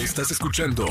Estás escuchando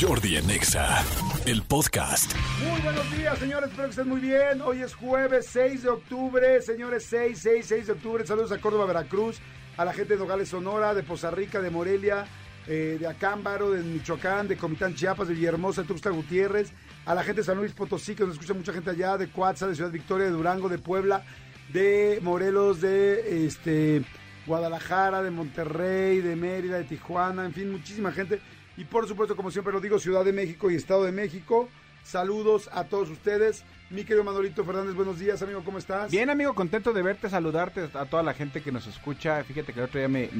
Jordi en Exa, el podcast. Muy buenos días, señores. Espero que estén muy bien. Hoy es jueves 6 de octubre. Señores, 6, 6, 6 de octubre. Saludos a Córdoba, Veracruz, a la gente de Nogales, Sonora, de Poza Rica, de Morelia, eh, de Acámbaro, de Michoacán, de Comitán, Chiapas, de Villahermosa, de Tuxtla Gutiérrez, a la gente de San Luis Potosí, que nos escucha mucha gente allá, de Coatza, de Ciudad Victoria, de Durango, de Puebla, de Morelos, de este Guadalajara, de Monterrey, de Mérida, de Tijuana, en fin, muchísima gente. Y por supuesto, como siempre lo digo, Ciudad de México y Estado de México. Saludos a todos ustedes. Mi querido Manolito Fernández, buenos días, amigo, ¿cómo estás? Bien, amigo, contento de verte, saludarte a toda la gente que nos escucha. Fíjate que el otro día me,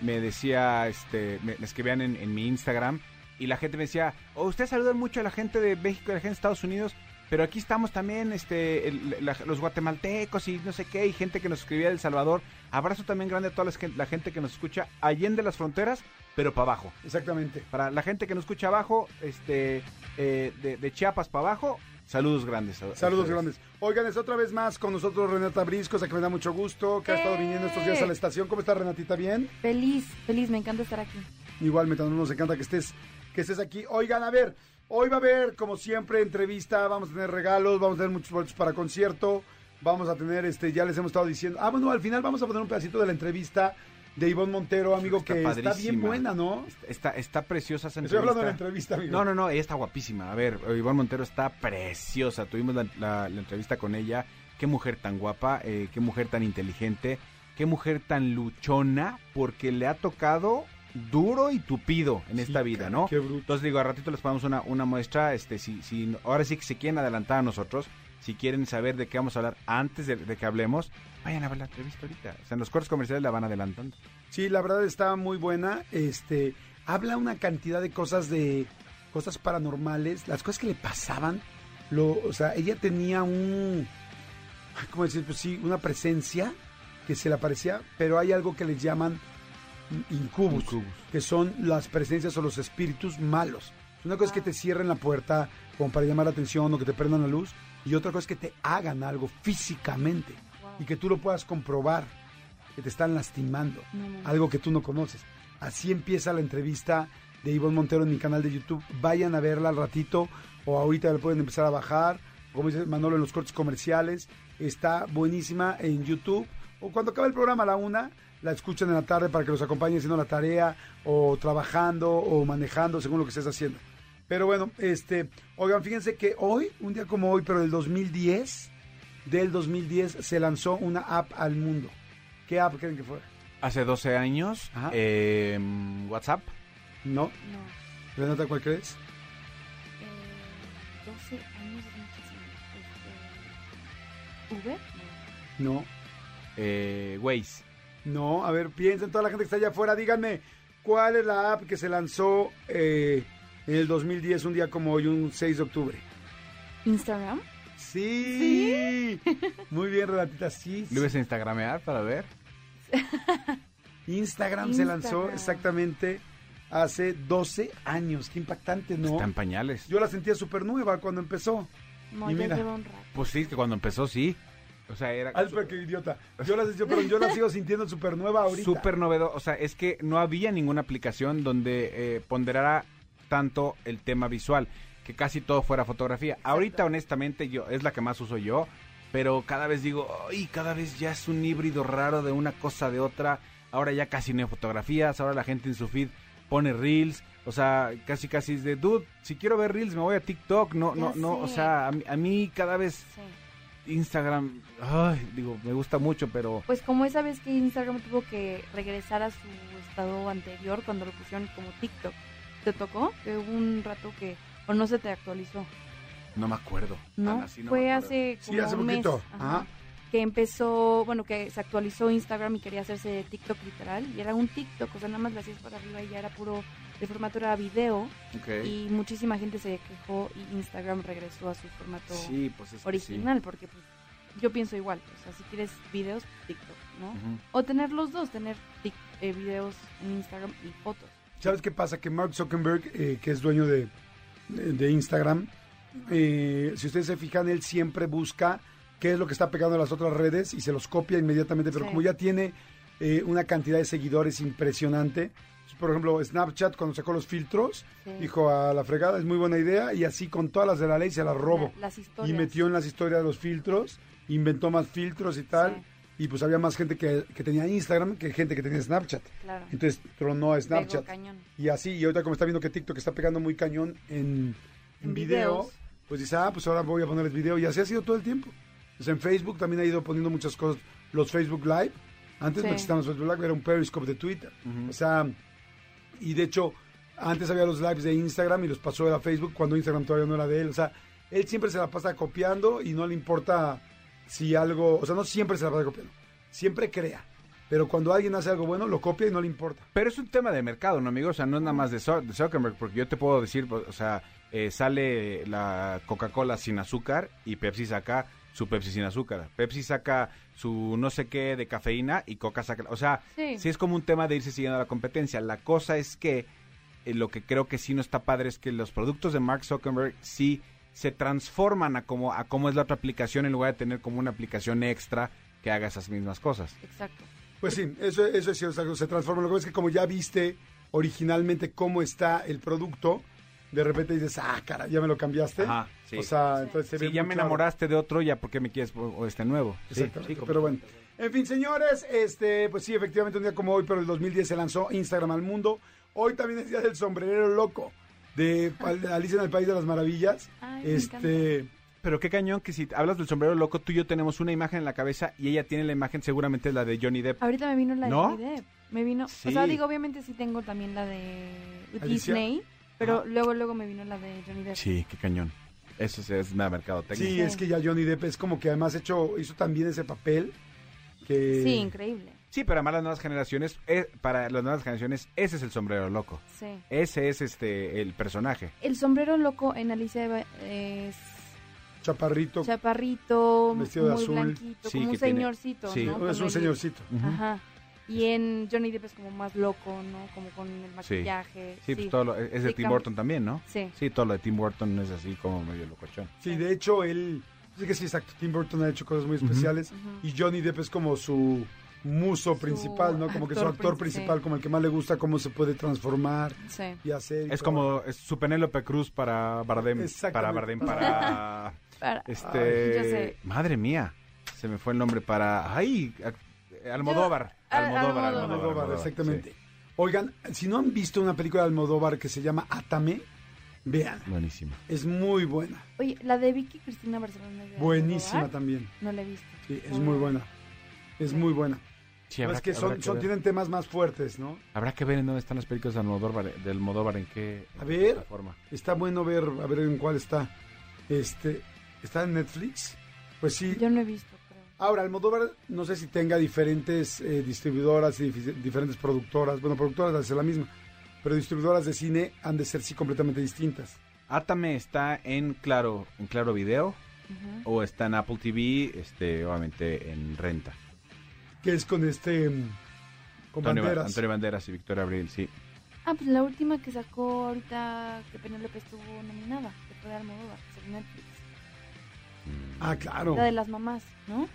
me, decía, este, me, me escribían en, en, mi Instagram y la gente me decía, oh, usted saludan mucho a la gente de México y a la gente de Estados Unidos, pero aquí estamos también, este, el, la, los guatemaltecos y no sé qué, y gente que nos escribía de El Salvador. Abrazo también grande a toda la, gente que nos escucha allende las fronteras, pero para abajo. Exactamente. Para la gente que nos escucha abajo, este, eh, de, de, Chiapas para abajo, saludos grandes. A, saludos a grandes. Oigan, es otra vez más con nosotros Renata Briscos, a que me da mucho gusto, que ha estado viniendo estos días a la estación. ¿Cómo está Renatita? ¿Bien? Feliz, feliz, me encanta estar aquí. Igualmente, nos encanta que estés, que estés aquí. Oigan, a ver, hoy va a haber, como siempre, entrevista, vamos a tener regalos, vamos a tener muchos boletos para concierto, vamos a tener, este, ya les hemos estado diciendo, ah, bueno, al final vamos a poner un pedacito de la entrevista de Ivonne Montero, amigo, está que padrísima. está bien buena, ¿no? Está, está preciosa esa entrevista. Estoy hablando de la entrevista, amigo. No, no, no, ella está guapísima. A ver, Ivonne Montero está preciosa. Tuvimos la, la, la entrevista con ella. Qué mujer tan guapa, eh, qué mujer tan inteligente, qué mujer tan luchona, porque le ha tocado duro y tupido en esta vida, ¿no? qué bruto. Entonces digo, a ratito les ponemos una, una muestra, este, si, si, ahora sí que se quieren adelantar a nosotros, si quieren saber de qué vamos a hablar antes de, de que hablemos, vayan a ver la entrevista ahorita. O sea, en los cortes comerciales la van adelantando. Sí, la verdad está muy buena. Este, habla una cantidad de cosas de cosas paranormales, las cosas que le pasaban. Lo, o sea, ella tenía un, ¿cómo decir? Pues sí, una presencia que se le aparecía, pero hay algo que les llaman incubus, incubus, que son las presencias o los espíritus malos. Una cosa es que te cierren la puerta como para llamar la atención o que te prendan la luz, y otra cosa es que te hagan algo físicamente Wow. y que tú lo puedas comprobar, que te están lastimando, No, no, no. algo que tú no conoces. Así empieza la entrevista de Ivonne Montero en mi canal de YouTube. Vayan a verla al ratito o ahorita la pueden empezar a bajar. Como dice Manolo en los cortes comerciales, está buenísima en YouTube. O cuando acabe el programa a la una, la escuchan en la tarde para que los acompañen haciendo la tarea o trabajando o manejando según lo que estés haciendo. Pero bueno, este, oigan, fíjense que hoy, un día como hoy, pero del 2010, del 2010 se lanzó una app al mundo. ¿Qué app creen que fue? Hace 12 años, Ajá. eh, WhatsApp. ¿No? No. Renata, ¿cuál crees? Eh, 12 años es muchísimo. Este, ¿Uber? No. No. Eh, Waze. No, a ver, piensen, toda la gente que está allá afuera, díganme, ¿cuál es la app que se lanzó eh, en el 2010, un día como hoy, un 6 de octubre? ¿Instagram? Sí. Muy bien, Renatita, sí. ¿Lo ibas a instagramear para ver? Instagram, se lanzó Instagram. exactamente hace 12 años. Qué impactante, ¿no? Está en pañales. Yo la sentía súper nueva cuando empezó. No, Y mira. lleva un rato. Pues sí, que cuando empezó sí. O sea, era Ay, pero qué idiota. Yo la, yo, pero yo la sigo sintiendo súper nueva ahorita. súper novedoso. O sea, es que no había ninguna aplicación donde eh, ponderara tanto el tema visual, que casi todo fuera fotografía. Ahorita, honestamente, yo es la que más uso yo, pero cada vez digo, ay, cada vez ya es un híbrido raro de una cosa de otra. Ahora ya casi no hay fotografías, ahora la gente en su feed pone reels. O sea, casi casi es de, dude, si quiero ver reels me voy a TikTok. No, Ya no, no. O sea, a mí, a mí cada vez Sí. Instagram, ay, digo, me gusta mucho, pero Pues como esa vez que Instagram tuvo que regresar a su estado anterior cuando lo pusieron como TikTok. ¿Te tocó? Que hubo un rato que... O no se te actualizó. no me acuerdo. ¿No? Fue me acuerdo. hace Sí, como hace un mes. poquito. Ajá. Ajá. Que empezó, bueno, que se actualizó Instagram y quería hacerse TikTok literal. Y era un TikTok, o sea, nada más lo hacías para arriba y ya era puro... El formato era video Ok. y muchísima gente se quejó y Instagram regresó a su formato Sí, pues es original porque pues yo pienso igual, o sea, si quieres videos, TikTok, ¿no? sí. O tener los dos, tener tic- eh, videos en Instagram y fotos. ¿Sabes qué pasa? Que Mark Zuckerberg, eh, que es dueño de, de- Instagram, eh, si ustedes se fijan, él siempre busca qué es lo que está pegando en las otras redes y se los copia inmediatamente, pero Sí. como ya tiene eh, una cantidad de seguidores impresionante, por ejemplo, Snapchat cuando sacó los filtros, Sí. dijo a la fregada, es muy buena idea, y así con todas las de la ley se las robo. La- las y metió en las historias los filtros, inventó más filtros y tal, Sí. Y pues había más gente que, que tenía Instagram que gente que tenía Snapchat. Claro. Entonces tronó a Snapchat. cañón. Y así, y ahorita como está viendo que TikTok está pegando muy cañón en, video, videos. pues dice, ah, pues ahora voy a ponerles video. Y así ha sido todo el tiempo. Pues en Facebook también ha ido poniendo muchas cosas. Los Facebook Live, antes no Sí. existían los Facebook Live, era un Periscope de Twitter. O sea, y de hecho, antes había los lives de Instagram y los pasó a Facebook cuando Instagram todavía no era de él. O sea, él siempre se la pasa copiando y no le importa si algo, o sea, no siempre se la pasa copiando, siempre crea. Pero cuando alguien hace algo bueno, lo copia y no le importa. Pero es un tema de mercado, ¿no, amigo? O sea, no es nada más de, Zuckerberg, porque yo te puedo decir, o sea, eh, sale la Coca-Cola sin azúcar y Pepsi saca su Pepsi sin azúcar. Pepsi saca su no sé qué de cafeína y Coca saca... O sea, sí, Sí. es como un tema de irse siguiendo a la competencia. La cosa es que eh, lo que creo que sí no está padre es que los productos de Mark Zuckerberg sí se transforman a como, a cómo es la otra aplicación en lugar de tener como una aplicación extra que haga esas mismas cosas. Exacto. Pues sí, eso, eso es cierto, se transforma. Lo que pasa es que como ya viste originalmente cómo está el producto, de repente dices, ah, cara, ya me lo cambiaste. Ajá, sí. O sea, Sí. entonces se Si ve ya me claro. enamoraste de otro, ya ¿por qué me quieres o- este nuevo? Sí, Exactamente, sí, pero bueno. En fin, señores, este, pues sí, efectivamente un día como hoy, pero el 2010 se lanzó Instagram al mundo. Hoy también es día del sombrerero loco de Alicia en el País de las Maravillas. Ay, me este, Pero qué cañón que si hablas del sombrero loco, tú y yo tenemos una imagen en la cabeza y ella tiene la imagen, seguramente es la de Johnny Depp. Ahorita me vino la de. Johnny Depp. Me vino, Sí. o sea, digo, obviamente sí tengo también la de Alicia. Disney, pero luego luego me vino la de Johnny Depp. Sí, qué cañón. Eso sí es una mercadotecnia. sí, Sí. es que ya Johnny Depp es como que además hecho, hizo también ese papel que... Sí, increíble. Sí, pero además las nuevas generaciones, eh, para las nuevas generaciones, ese es el sombrero loco. Sí. Ese es este el personaje. El sombrero loco en Alicia Eva- es Chaparrito, chaparrito, Vestido de muy azul. Sí, como un tiene- señorcito, sí. ¿no? es un señorcito. Ajá. Y en Johnny Depp es como más loco, ¿no? Como con el maquillaje. Sí, pues todo lo- es de Sí, Tim Burton también, ¿no? Sí. Sí, todo lo de Tim Burton es así como medio locochón. Sí, de hecho, él... Sí que sí, exacto. Tim Burton ha hecho cosas muy especiales. Y Johnny Depp es como su muso Su principal, ¿no? Como que su actor actor princi- principal, sí. como el que más le gusta cómo se puede transformar Sí. y hacer. y Es todo. como es su Penélope Cruz para Bardem. Exactamente. Para Bardem, para... Para- Este, sé. madre mía, se me fue el nombre para, ay, Almodóvar, Yo- Almodóvar, Almodóvar. Almodóvar, Almodóvar, Almodóvar, exactamente. sí. Oigan, si no han visto una película de Almodóvar que se llama Atame, vean. Buenísimo. Es muy buena. Oye, la de Vicky Cristina Barcelona. Buenísima también. No la he visto. Sí, es muy buena. Es muy buena. Sí, Pero es que que- son, que tienen temas más fuertes, ¿no? Habrá que ver en dónde están las películas de Almodóvar, de Almodóvar en qué A en ver. plataforma. Está bueno ver, a ver en cuál está. Este, ¿Está en Netflix? Pues sí. Yo no he visto, creo. Ahora, Almodóvar, no sé si tenga diferentes eh, distribuidoras y diferentes productoras. Bueno, productoras de ser la misma. Pero distribuidoras de cine han de ser sí completamente distintas. Átame está en Claro, en Claro Video o está en Apple TV, este, obviamente en renta. Que es con este. mm, Con Antonio, Ba- banderas. Antonio Banderas y Victoria Abril, sí. Ah, pues la última que sacó ahorita que Penélope estuvo nominada, que fue de Almodóvar, que es Netflix. Ah, claro. La de las mamás, ¿no?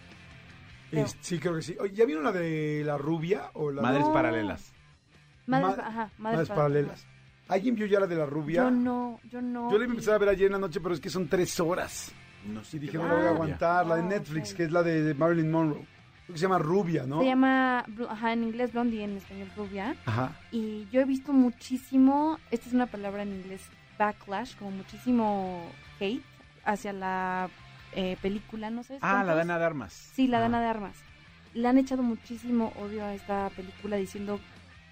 Es- sí, creo que sí. ¿Ya vieron la de la rubia? o la Madres No. paralelas. Madres, Ma- ajá, madres, Madres paralelas. ¿Alguien vio ya la de la rubia? Yo no, yo no. Yo la iba a y- empezar a ver ayer en la noche, pero es que son tres horas. No Y dije, no la voy a Ah. aguantar. La de Ah, Netflix, que es la de Marilyn Monroe. Que se llama Rubia, ¿no? Se llama, ajá, en inglés Blondie, en español Rubia. Ajá. Y yo he visto muchísimo, esta es una palabra en inglés, backlash, como muchísimo hate hacia la eh, película, no sé. Ah, la Dana de Armas. Sí, la Ah. Dana de Armas. Le han echado muchísimo odio a esta película diciendo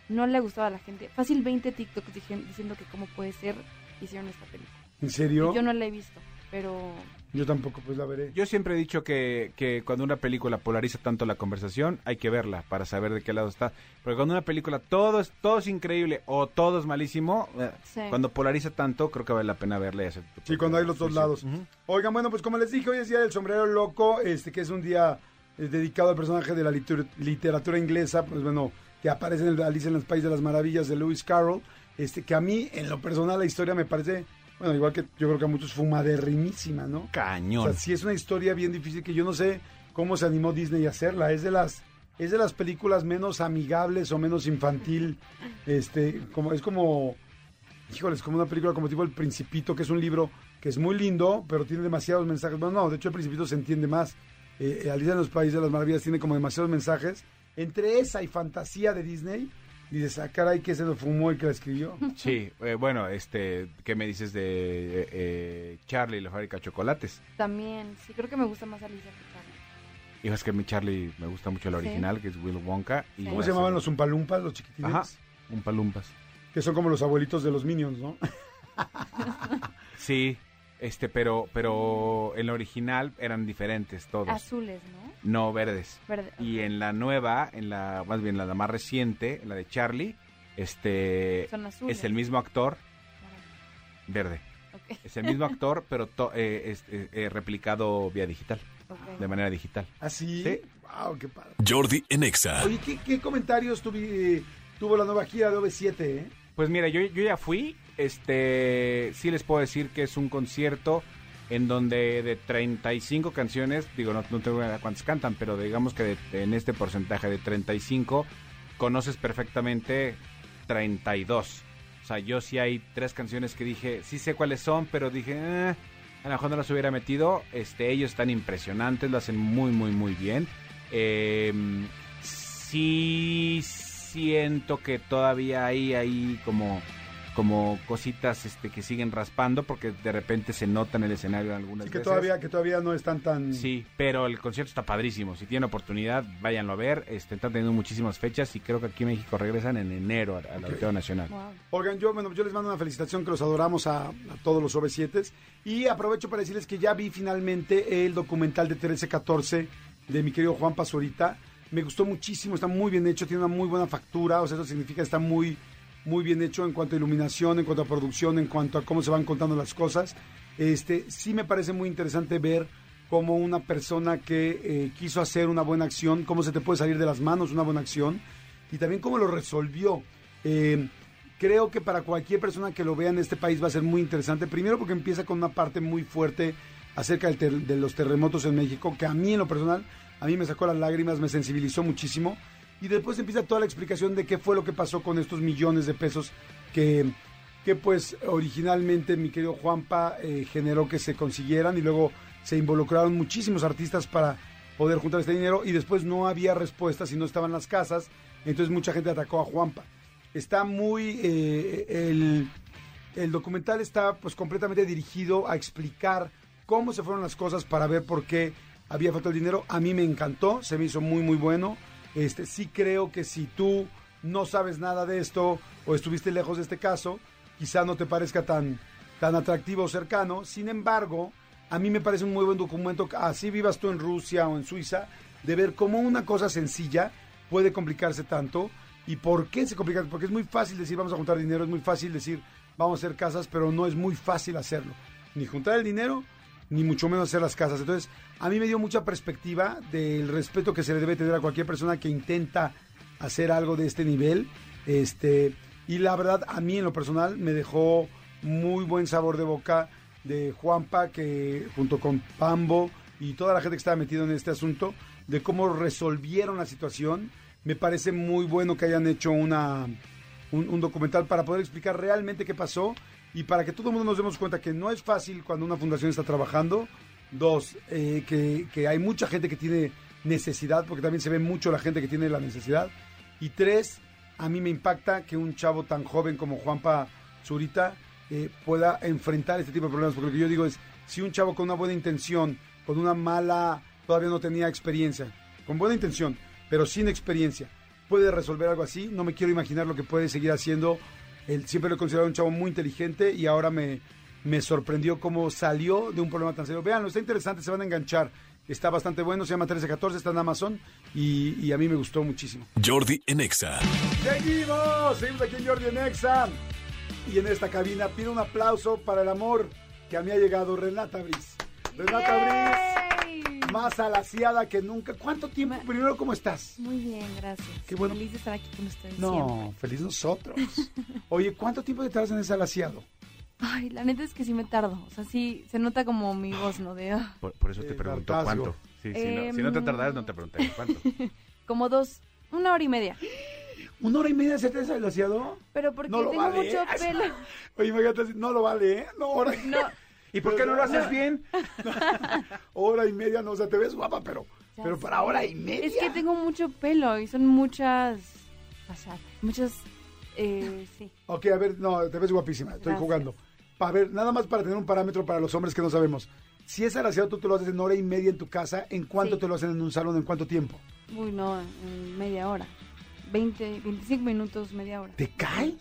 no le ha gustado a la gente. Fácil 20 TikToks diciendo que cómo puede ser hicieron esta película. ¿En serio? Y yo no la he visto, pero Yo tampoco, pues la veré. Yo siempre he dicho que, que cuando una película polariza tanto la conversación, hay que verla para saber de qué lado está. Porque cuando una película todo es, todo es increíble o todo es malísimo, eh, Sí. cuando polariza tanto, creo que vale la pena verla y hacer Sí, cuando hay los dos lados. Oigan, bueno, pues como les dije, hoy es Día del Sombrero Loco, este que es un día eh, dedicado al personaje de la literatura inglesa, pues bueno, que aparece en el Alice en los Países de las Maravillas de Lewis Carroll, este que a mí, en lo personal, la historia me parece, bueno, igual que yo creo que a muchos, fumaderrimísima, ¿no? O Cañón. sea, sí es una historia bien difícil que yo no sé cómo se animó Disney a hacerla. Es de las es de las películas menos amigables o menos infantil. Este, como es como, híjole, es como una película como tipo El Principito, que es un libro que es muy lindo, pero tiene demasiados mensajes. Bueno, no, de hecho El Principito se entiende más. Eh, Alicia en los Países de las Maravillas tiene como demasiados mensajes. Entre esa y fantasía de Disney, dices, ah, caray, que se lo fumó y que la escribió. Sí, eh, bueno, este, ¿qué me dices de eh, eh, Charlie y la fábrica de chocolates? También, sí, creo que me gusta más Alicia que Charlie. Y es que a mí Charlie me gusta mucho el Sí. original, que es Will Wonka. Y. ¿Cómo la se llamaban los Umpalumpas, los chiquitines? Ajá, un palumpas. Que son como los abuelitos de los Minions, ¿no? Sí, este, pero, pero en la original eran diferentes todos. Azules, ¿no? No verdes. Verde. Y en la nueva, en la más bien la más reciente, en la de Charlie, este Son azules. es el mismo actor verde. Ok, Es el mismo actor, pero to- eh, es, eh, eh, replicado vía digital, de manera digital. Así. Sí. Wow, qué padre. Jordi en Exa. Oye, ¿qué, qué comentarios tuvi- tuvo la nueva gira de OV7, eh? Pues mira, yo, yo ya fui, este, sí les puedo decir que es un concierto en donde de 35 canciones, digo, no, no tengo idea cuántas cantan, pero digamos que en este porcentaje de 35, conoces perfectamente 32. O sea, yo sí hay tres canciones que dije, sí sé cuáles son, pero dije, "Eh, a lo mejor no las hubiera metido. Este, ellos están impresionantes, lo hacen muy, muy, muy bien. Eh, sí siento que todavía hay ahí como como cositas este que siguen raspando porque de repente se nota en el escenario algunas Así que veces. todavía, que todavía no están tan... Sí, pero el concierto está padrísimo. Si tienen oportunidad, váyanlo a ver. Este, están teniendo muchísimas fechas y creo que aquí en México regresan en enero al Auditorio Nacional. Wow. Oigan, yo, bueno, yo les mando una felicitación que los adoramos a, a todos los OV7 y aprovecho para decirles que ya vi finalmente el documental de 1314 de mi querido Juan Pazurita. Me gustó muchísimo, está muy bien hecho, tiene una muy buena factura, o sea, eso significa que está muy, muy bien hecho en cuanto a iluminación, en cuanto a producción, en cuanto a cómo se van contando las cosas. Este, sí me parece muy interesante ver cómo una persona que eh, quiso hacer una buena acción, cómo se te puede salir de las manos una buena acción y también cómo lo resolvió. Eh, creo que para cualquier persona que lo vea en este país va a ser muy interesante. Primero porque empieza con una parte muy fuerte acerca de los terremotos en México, que a mí en lo personal, a mí me sacó las lágrimas, me sensibilizó muchísimo. Y después empieza toda la explicación de qué fue lo que pasó con estos millones de pesos que, que pues originalmente mi querido Juanpa eh, generó que se consiguieran y luego se involucraron muchísimos artistas para poder juntar este dinero y después no había respuestas y no estaban las casas, entonces mucha gente atacó a Juanpa. Está muy... eh, el, el documental está pues completamente dirigido a explicar cómo se fueron las cosas para ver por qué había falta el dinero. A mí me encantó, se me hizo muy muy bueno. Este sí creo que si tú no sabes nada de esto o estuviste lejos de este caso, quizá no te parezca tan tan atractivo o cercano. Sin embargo, a mí me parece un muy buen documento, así vivas tú en Rusia o en Suiza, de ver cómo una cosa sencilla puede complicarse tanto y por qué se complica. Porque es muy fácil decir vamos a juntar dinero, es muy fácil decir vamos a hacer casas, pero no es muy fácil hacerlo. Ni juntar el dinero, ni mucho menos hacer las casas. Entonces, a mí me dio mucha perspectiva del respeto que se le debe tener a cualquier persona que intenta hacer algo de este nivel. Este, y la verdad, a mí en lo personal me dejó muy buen sabor de boca de Juanpa, que junto con Pambo y toda la gente que estaba metida en este asunto, de cómo resolvieron la situación. Me parece muy bueno que hayan hecho una, un, un documental para poder explicar realmente qué pasó y para que todo el mundo nos demos cuenta que no es fácil cuando una fundación está trabajando. Dos, eh, que, que hay mucha gente que tiene necesidad, porque también se ve mucho la gente que tiene la necesidad. Y tres, a mí me impacta que un chavo tan joven como Juanpa Zurita eh, pueda enfrentar este tipo de problemas, porque lo que yo digo es, si un chavo con una buena intención, con una mala, todavía no tenía experiencia, con buena intención, pero sin experiencia, puede resolver algo así, no me quiero imaginar lo que puede seguir haciendo. Él siempre lo he considerado un chavo muy inteligente y ahora me, me sorprendió cómo salió de un problema tan serio. Veanlo, está interesante, se van a enganchar. Está bastante bueno, se llama 1314, está en Amazon y, y a mí me gustó muchísimo. Jordi en Exa. Seguimos, seguimos aquí en Jordi en Exa. Y en esta cabina pido un aplauso para el amor que a mí ha llegado Renata Briz. Renata ¡Yay! Briz, más alaciada que nunca. ¿Cuánto tiempo? Ma- Primero, ¿cómo estás? Muy bien, gracias. Qué bueno. Feliz de estar aquí con ustedes No, siempre. feliz nosotros. Oye, ¿cuánto tiempo te tardas en ese alaciado? Ay, la neta es que sí me tardo. O sea, sí, se nota como mi voz, ¿no? De, ah. Por, por eso te pregunto hartazgo. cuánto. Sí, si, no, si no te tardas, no te preguntaría cuánto. Como dos, una hora y media. ¿Una hora y media se te aseado? Pero porque No lo tengo vale. mucho pelo. Oye, imagínate, no lo vale, ¿eh? No, hora, No, ¿Y por qué no lo haces bien? hora y media, no, o sea, te ves guapa, pero, Ya pero sé. para hora y media. es que tengo mucho pelo y son muchas pasadas. Muchas, eh, sí. Ok, a ver, no, te ves guapísima, estoy Gracias. jugando. A ver, nada más para tener un parámetro para los hombres que no sabemos. Si es alaciado, tú te lo haces en hora y media en tu casa, ¿en cuánto Sí. te lo hacen en un salón? ¿En cuánto tiempo? Uy, no, en media hora. 20, 25 minutos, media hora. ¿Te cae?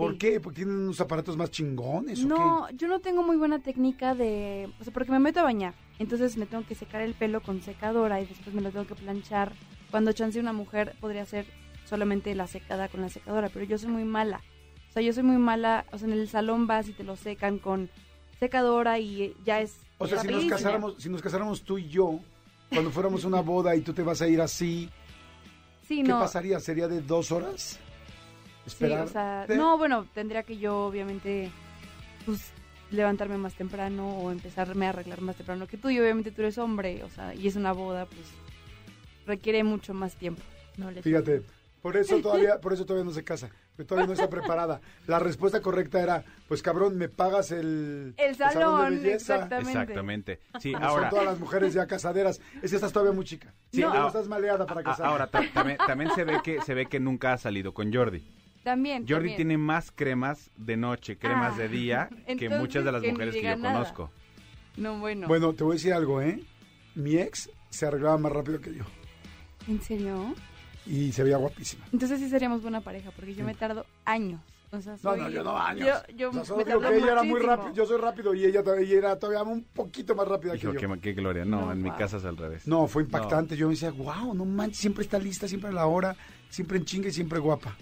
¿Por Sí. qué? ¿Porque tienen unos aparatos más chingones o No, yo no tengo muy buena técnica de... O sea, porque me meto a bañar. Entonces me tengo que secar el pelo con secadora y después me lo tengo que planchar. Cuando chance una mujer podría hacer solamente la secada con la secadora, pero yo soy muy mala. O sea, yo soy muy mala. O sea, en el salón vas y te lo secan con secadora y ya es... O sea, si nos casáramos, si nos casáramos tú y yo, cuando fuéramos a una boda y tú te vas a ir así, Sí, ¿qué no. pasaría? ¿Sería de dos horas? Sí, o sea, no, bueno, tendría que yo obviamente pues levantarme más temprano o empezarme a arreglar más temprano que tú y obviamente tú eres hombre, o sea, y es una boda, pues requiere mucho más tiempo. No le Fíjate, por eso todavía, por eso todavía no se casa, porque todavía no está preparada. La respuesta correcta era, pues cabrón, me pagas el, El salón, de belleza. exactamente. Exactamente. Sí, Como ahora... Son todas las mujeres ya casaderas. Es que estás todavía muy chica. Sí, no. estás maleada para casar. ahora, ta- también, también se ve que se ve que nunca ha salido con Jordi. También. Jordi también. tiene más cremas de noche, cremas Ah, de día, que muchas de las que mujeres que yo nada. conozco. No, bueno. Bueno, te voy a decir algo, ¿eh? Mi ex se arreglaba más rápido que yo ¿En serio? y se veía guapísima. Entonces sí seríamos buena pareja, porque yo me tardo años. O sea, No, soy- no, yo no años. Yo, yo O sea, solo me digo tardo que ella era muy muchísimo. rápido. Yo soy rápido y ella, todavía- ella era todavía un poquito más rápida Hijo, que yo. qué, qué gloria. No, No, en mi casa es al revés. No, fue impactante. Yo me decía, wow, no manches, siempre está lista, siempre a la hora, siempre en chinga y siempre guapa.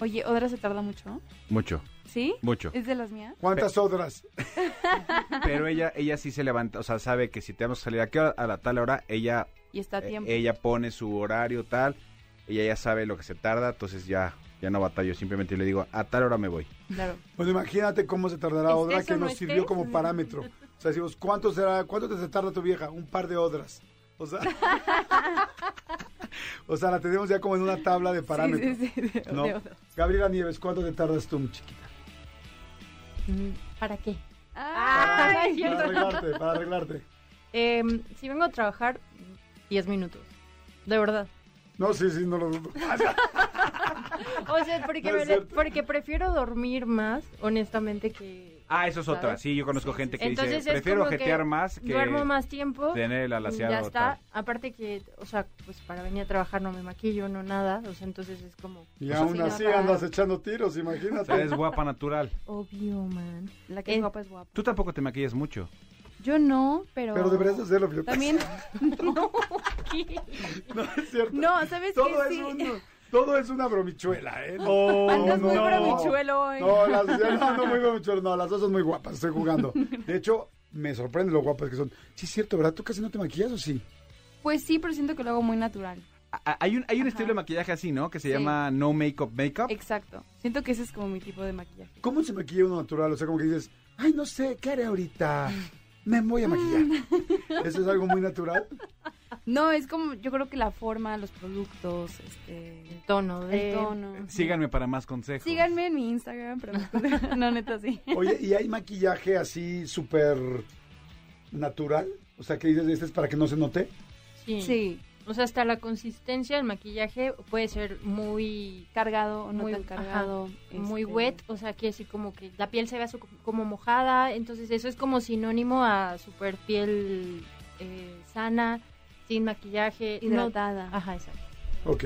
Oye, ¿Odra se tarda mucho? Mucho, ¿Sí? mucho. ¿Es de las mías? ¿Cuántas otras? Pero ella ella sí se levanta, o sea, sabe que si tenemos que salir a, qué hora? a la tal hora, ella Y está a eh, tiempo. ella pone su horario tal, ella ya sabe lo que se tarda, entonces ya ya no batallo, simplemente le digo, a tal hora me voy. Claro. Pues imagínate cómo se tardará ¿Estés Odra, que no nos sirvió como parámetro. O sea, decimos, ¿cuánto será, cuánto te se tarda tu vieja? Un par de Odras. O sea, o sea, la tenemos ya como en una tabla de parámetros. Sí, sí, sí. de- ¿no? de. Gabriela Nieves, ¿cuánto te tardas tú, mi chiquita? ¿Para qué? Ah, Para arreglarte, para arreglarte. Em, si vengo a trabajar, 10 minutos. De verdad. No, sí, sí, no lo dudo. O sea, porque, No me porque prefiero dormir más, honestamente, que... Ah, eso es otra. Sí, yo conozco gente que Entonces dice, es prefiero que jetear más que Duermo más tiempo. tener el alaciado. Ya está. tal. Aparte que, o sea, pues para venir a trabajar no me maquillo, no nada. O sea, entonces es como... Y sea, aún sí, así andas echando tiros, O sea, imagínate. eres guapa natural. Obvio, man. La que es Eh, guapa es guapa. Tú tampoco te maquillas mucho. Yo no, pero... Pero deberías de hacerlo. También... No, No, es cierto. No, ¿sabes todo qué? es Sí. un- todo es una bromichuela, ¿eh? No, Andas no, muy bromichuelo hoy. No, las, no, no, muy bromichuelo, no, las dos son muy guapas, estoy jugando. De hecho, me sorprende lo guapas que son. Sí, es cierto, ¿verdad? ¿Tú casi no te maquillas o sí? Pues sí, pero siento que lo hago muy natural. A- Hay un, hay un estilo de maquillaje así, ¿no? Que se Sí. llama no makeup makeup. Exacto. Siento que ese es como mi tipo de maquillaje. ¿Cómo se maquilla uno natural? O sea, como que dices, ay, no sé, ¿qué haré ahorita? Me voy a maquillar. ¿Eso es algo muy natural? No, es como, yo creo que la forma, los productos, este... el tono de... El tono. Síganme para más consejos. Síganme en mi Instagram, pero no, neta, sí. Oye, ¿y hay maquillaje así súper natural? O sea, que dices, este es para que no se note. Sí. Sí, O sea, hasta la consistencia del maquillaje puede ser muy... cargado o no Muy- tan cargado. muy este, wet, o sea, que así como que la piel se vea su- como mojada, entonces eso es como sinónimo a super piel eh, sana, sin maquillaje, no- Hidratada. Ajá, exacto. Ok.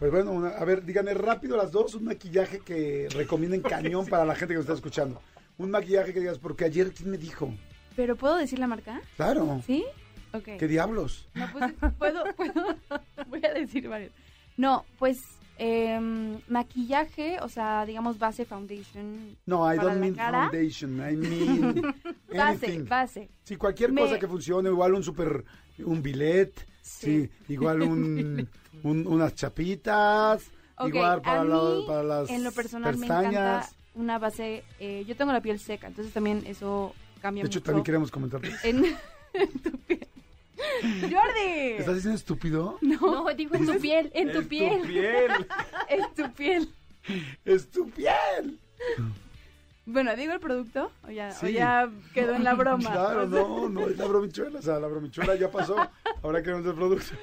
Pues bueno, una- a ver, díganme rápido las dos un maquillaje que recomienden cañón para la gente que nos está escuchando. Un maquillaje que digas, porque ayer, ¿quién me dijo? ¿Pero puedo decir la marca? Claro. ¿Sí? Ok. ¿Qué diablos? No, pues puedo, puedo, voy a decir varios. No, pues em, maquillaje, o sea, digamos base foundation. No, I ¿Para don't la mean cara? foundation, I mean Base, anything. base. Sí, cualquier Me- cosa que funcione, igual un super, un billet, sí, Sí. igual un, un- unas chapitas, Ok, igual para, a la- mí, para las En lo personal me encanta una base, eh, yo tengo la piel seca, entonces también eso cambia De hecho, mucho. también queremos comentar. en, en tu piel. Jordi. ¿Estás diciendo estúpido? No, digo en tu piel, en tu piel. Es tu piel. ¡Es tu piel! Bueno, ¿digo el producto? ¿O ya, o ya quedó en la broma? Claro, no, no, es la bromichuela. O sea, la bromichuela ya pasó. Ahora queremos el producto.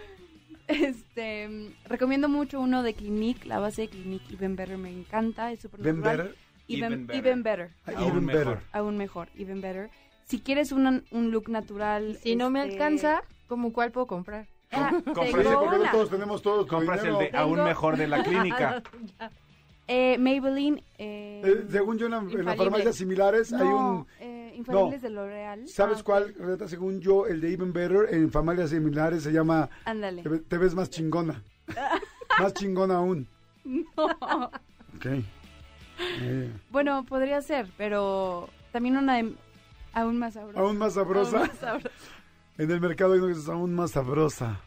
Este, recomiendo mucho uno de Clinique, la base de Clinique Even Better me encanta, es súper ¿Ven natural. better? Even, Even better. even better. Ah, Aún even mejor. better. Aún mejor, Even Better. Si quieres un, un look natural. Si no me este, alcanza, ¿cómo cuál puedo comprar? ah, compras porque no todos tenemos todo tu Compras el de aún mejor de la clínica. Eh, Maybelline. Eh, Eh, según yo, en, la- en las farmacias similares hay un... eh, Infalibles no. de L'Oreal. ¿Sabes Ah, cuál, Renata? Según yo, el de Even Better en farmacias similares se llama Ándale. Te, ve- te ves más chingona. más chingona aún. No. Ok. Eh, Bueno, podría ser, pero también una de aún más sabrosa. aún más sabrosa. Aún más sabrosa. En el mercado hay una que es aún más sabrosa.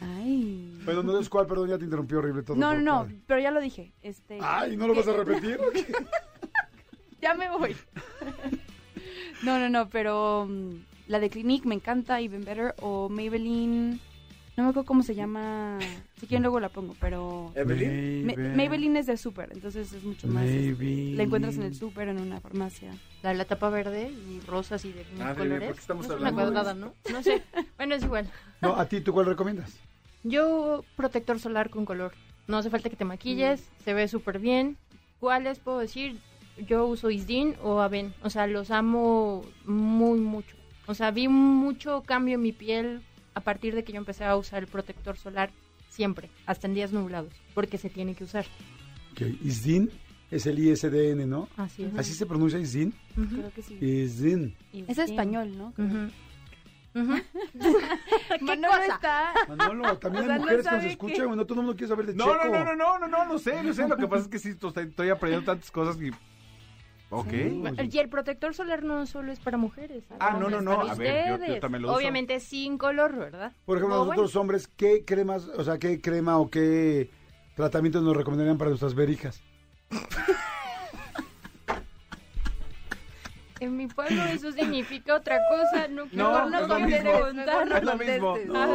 Ay. Bueno, no es cuál, perdón, ya te interrumpí horrible todo. No, no, padre. pero ya lo dije. Este, Ay, ¿no lo vas a repetir? o qué? ya me voy. no, no, no, pero mm, la de Clinique me encanta, Even Better, o Maybelline, no me acuerdo cómo se llama, si quieren luego la pongo, pero... Maybelline. Maybelline es de súper, entonces es mucho más... este, Maybelline. la encuentras en el súper, en una farmacia. La, la tapa verde y rosas y de mil Ah, colores. ¿por qué estamos no es hablando una de cuadrada, ¿no? No sé. Bueno, es igual. No, ¿a ti tú cuál recomiendas? Yo, protector solar con color. No hace falta que te maquilles, se ve súper bien. ¿Cuáles puedo decir? Yo uso Isdin o Aven. O sea, los amo muy mucho. O sea, vi mucho cambio en mi piel a partir de que yo empecé a usar el protector solar siempre, hasta en días nublados, porque se tiene que usar. Ok, Isdin es el ISDN, ¿no? Así es. ¿Así se pronuncia Isdin? Creo que sí. Isdin. Es español, ¿no? ¿Qué Manolo cosa? está... Manolo, también O sea, hay no mujeres que nos escuchan, qué. bueno, todo el mundo quiere saber de No, Checo. no, no, no, no, no, no, no sé, no sé. Lo que pasa es que sí, estoy, estoy aprendiendo tantas cosas y... Ok. Sí. Y el protector solar no solo es para mujeres. Ah, no, no, no. A ver, yo- yo ustedes. también lo uso. Obviamente sin color, ¿verdad? Por ejemplo, nosotros hombres, ¿qué cremas, o sea, qué crema o qué tratamientos nos recomendarían para nuestras verijas? En mi pueblo eso significa otra cosa. No, No, no es lo quiero mismo. preguntar. No es lo mismo. Ah,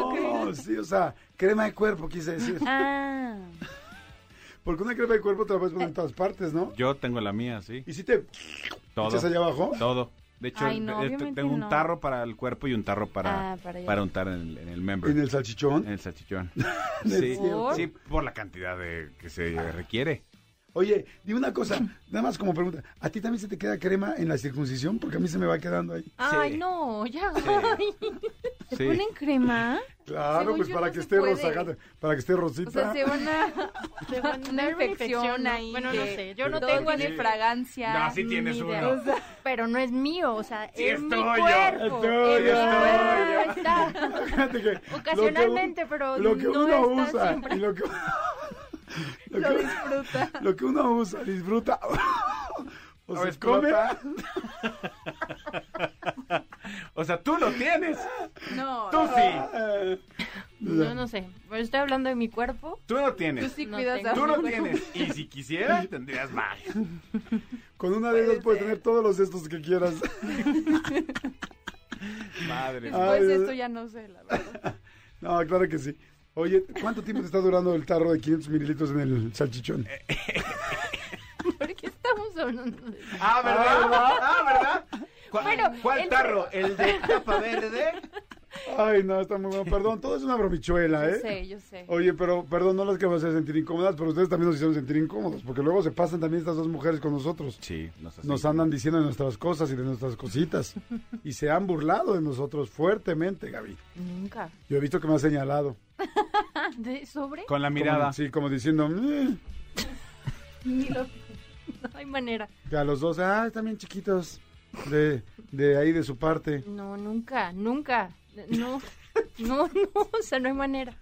No, sí, o sea, crema de cuerpo, quise decir. Ah, Porque una crema de cuerpo te la puedes poner en todas partes, ¿no? Yo tengo la mía, sí. Y si te Todo. echas allá abajo, Todo. De hecho, Ay, no, eh, obviamente tengo un no. tarro para el cuerpo y un tarro para, Ah, para untar en el, en el member. en el salchichón. En el salchichón. ¿Es sí, cierto? sí, por la cantidad de que se requiere. Oye, dime una cosa, nada más como pregunta, ¿a ti también se te queda crema en la circuncisión? Porque a mí se me va quedando ahí. Ay, Sí. no, ya. ¿se Sí. ponen crema? Claro, Según pues para no que esté puede. rosa, para que esté rosita. O sea, se van a... Te van a Una infección ahí. Bueno, no que sé. Yo no tengo ni fragancia. No, sí tienes ni uno. idea. O sea, Pero no es mío, o sea, Sí, es es mi tuyo, cuerpo. es tuyo, en mi es cuerpo está. Fíjate que Ocasionalmente, pero lo que no uno está usa siempre. y lo que, lo, lo que, disfruta. lo que uno usa, disfruta o, O se come. O sea, tú lo tienes. No, Tú sí. No, no sé. Pero estoy hablando de mi cuerpo. Tú no tú tienes. sí No cuidas a Tú no tienes. Y si quisieras, tendrías más. Con una de esas puedes tener todos los estos que quieras. Madre. Después de esto ya no sé, la verdad. No, claro que sí. Oye, ¿cuánto tiempo te está durando el tarro de 500 mililitros en el salchichón? ¿Por qué estamos hablando de eso? Ah, ¿verdad? Ah, ¿verdad? ¿Cuál, Bueno, cuál el- tarro? ¿El de tapa verde? Ay, no, está muy bueno. Perdón, todo es una bromichuela, Yo ¿eh? sé, yo sé. Oye, pero perdón, no las que a hacer sentir incómodas, pero ustedes también nos hicieron sentir incómodos, porque luego se pasan también estas dos mujeres con nosotros. Sí, nos. Nos andan diciendo de nuestras cosas y de nuestras cositas. Y se han burlado de nosotros fuertemente, Gaby. Nunca. Yo he visto que me ha señalado. ¿De sobre? Con la Como- mirada. sí, como diciendo, "Mm", Ni lo- No hay manera. que a los dos, ah, están bien chiquitos. De, de ahí, de su parte. No, nunca, nunca. No, no, no, o sea, no hay manera.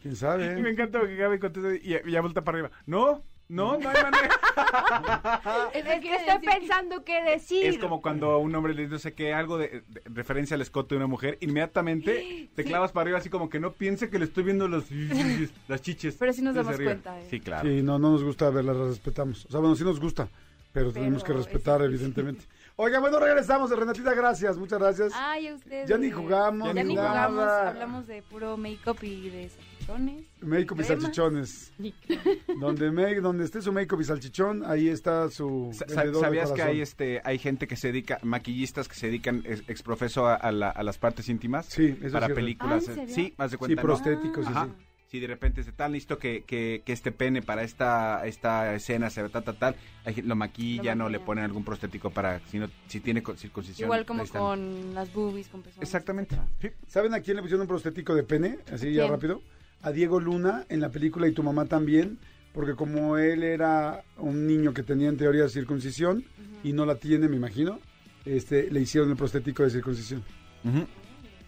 ¿Quién Y me sabe? encanta que Gaby contesta y, y ya vuelta para arriba. No, no, no hay manera. Es que estoy pensando qué decir. Es como cuando a un hombre le dice qué, algo de, de referencia al escote de una mujer, inmediatamente te clavas para arriba así como que no piense que le estoy viendo los, las chiches. Pero sí nos damos arriba. cuenta, ¿eh? Sí, claro. Sí, no, no nos gusta verlas, las respetamos. O sea, bueno, sí nos gusta, pero, tenemos que Pero respetar, es- evidentemente. Oiga, bueno, regresamos. Renatita, gracias. Muchas gracias. Ay, a ustedes. Ya ni jugamos, Ya ni ni nada. jugamos. Hablamos de puro make-up y de salchichones. Make-up y salchichones. donde, me- donde esté su make-up y salchichón, ahí está su de ¿Sabías que hay este hay gente que se dedica, maquillistas que se dedican ex, exprofeso a, a la- a las partes íntimas? Sí, eso es Para películas. Ah, ¿en serio? sí, más de Sí, cuenta. ¿no? prostéticos, sí, Ajá. sí. Si de repente es de tal, listo que, que, que este pene para esta esta escena se ve tal, tal, tal, lo maquillan Lo o le ponen algún prostético para, si no, si tiene circuncisión. Igual como con las boobies, con pezones. Exactamente. Sí. ¿Saben a quién le pusieron un prostético de pene? Así ya rápido. A Diego Luna en la película y tu mamá también. Porque como él era un niño que tenía en teoría circuncisión y no la tiene, me imagino, este, le hicieron el prostético de circuncisión. Ujú.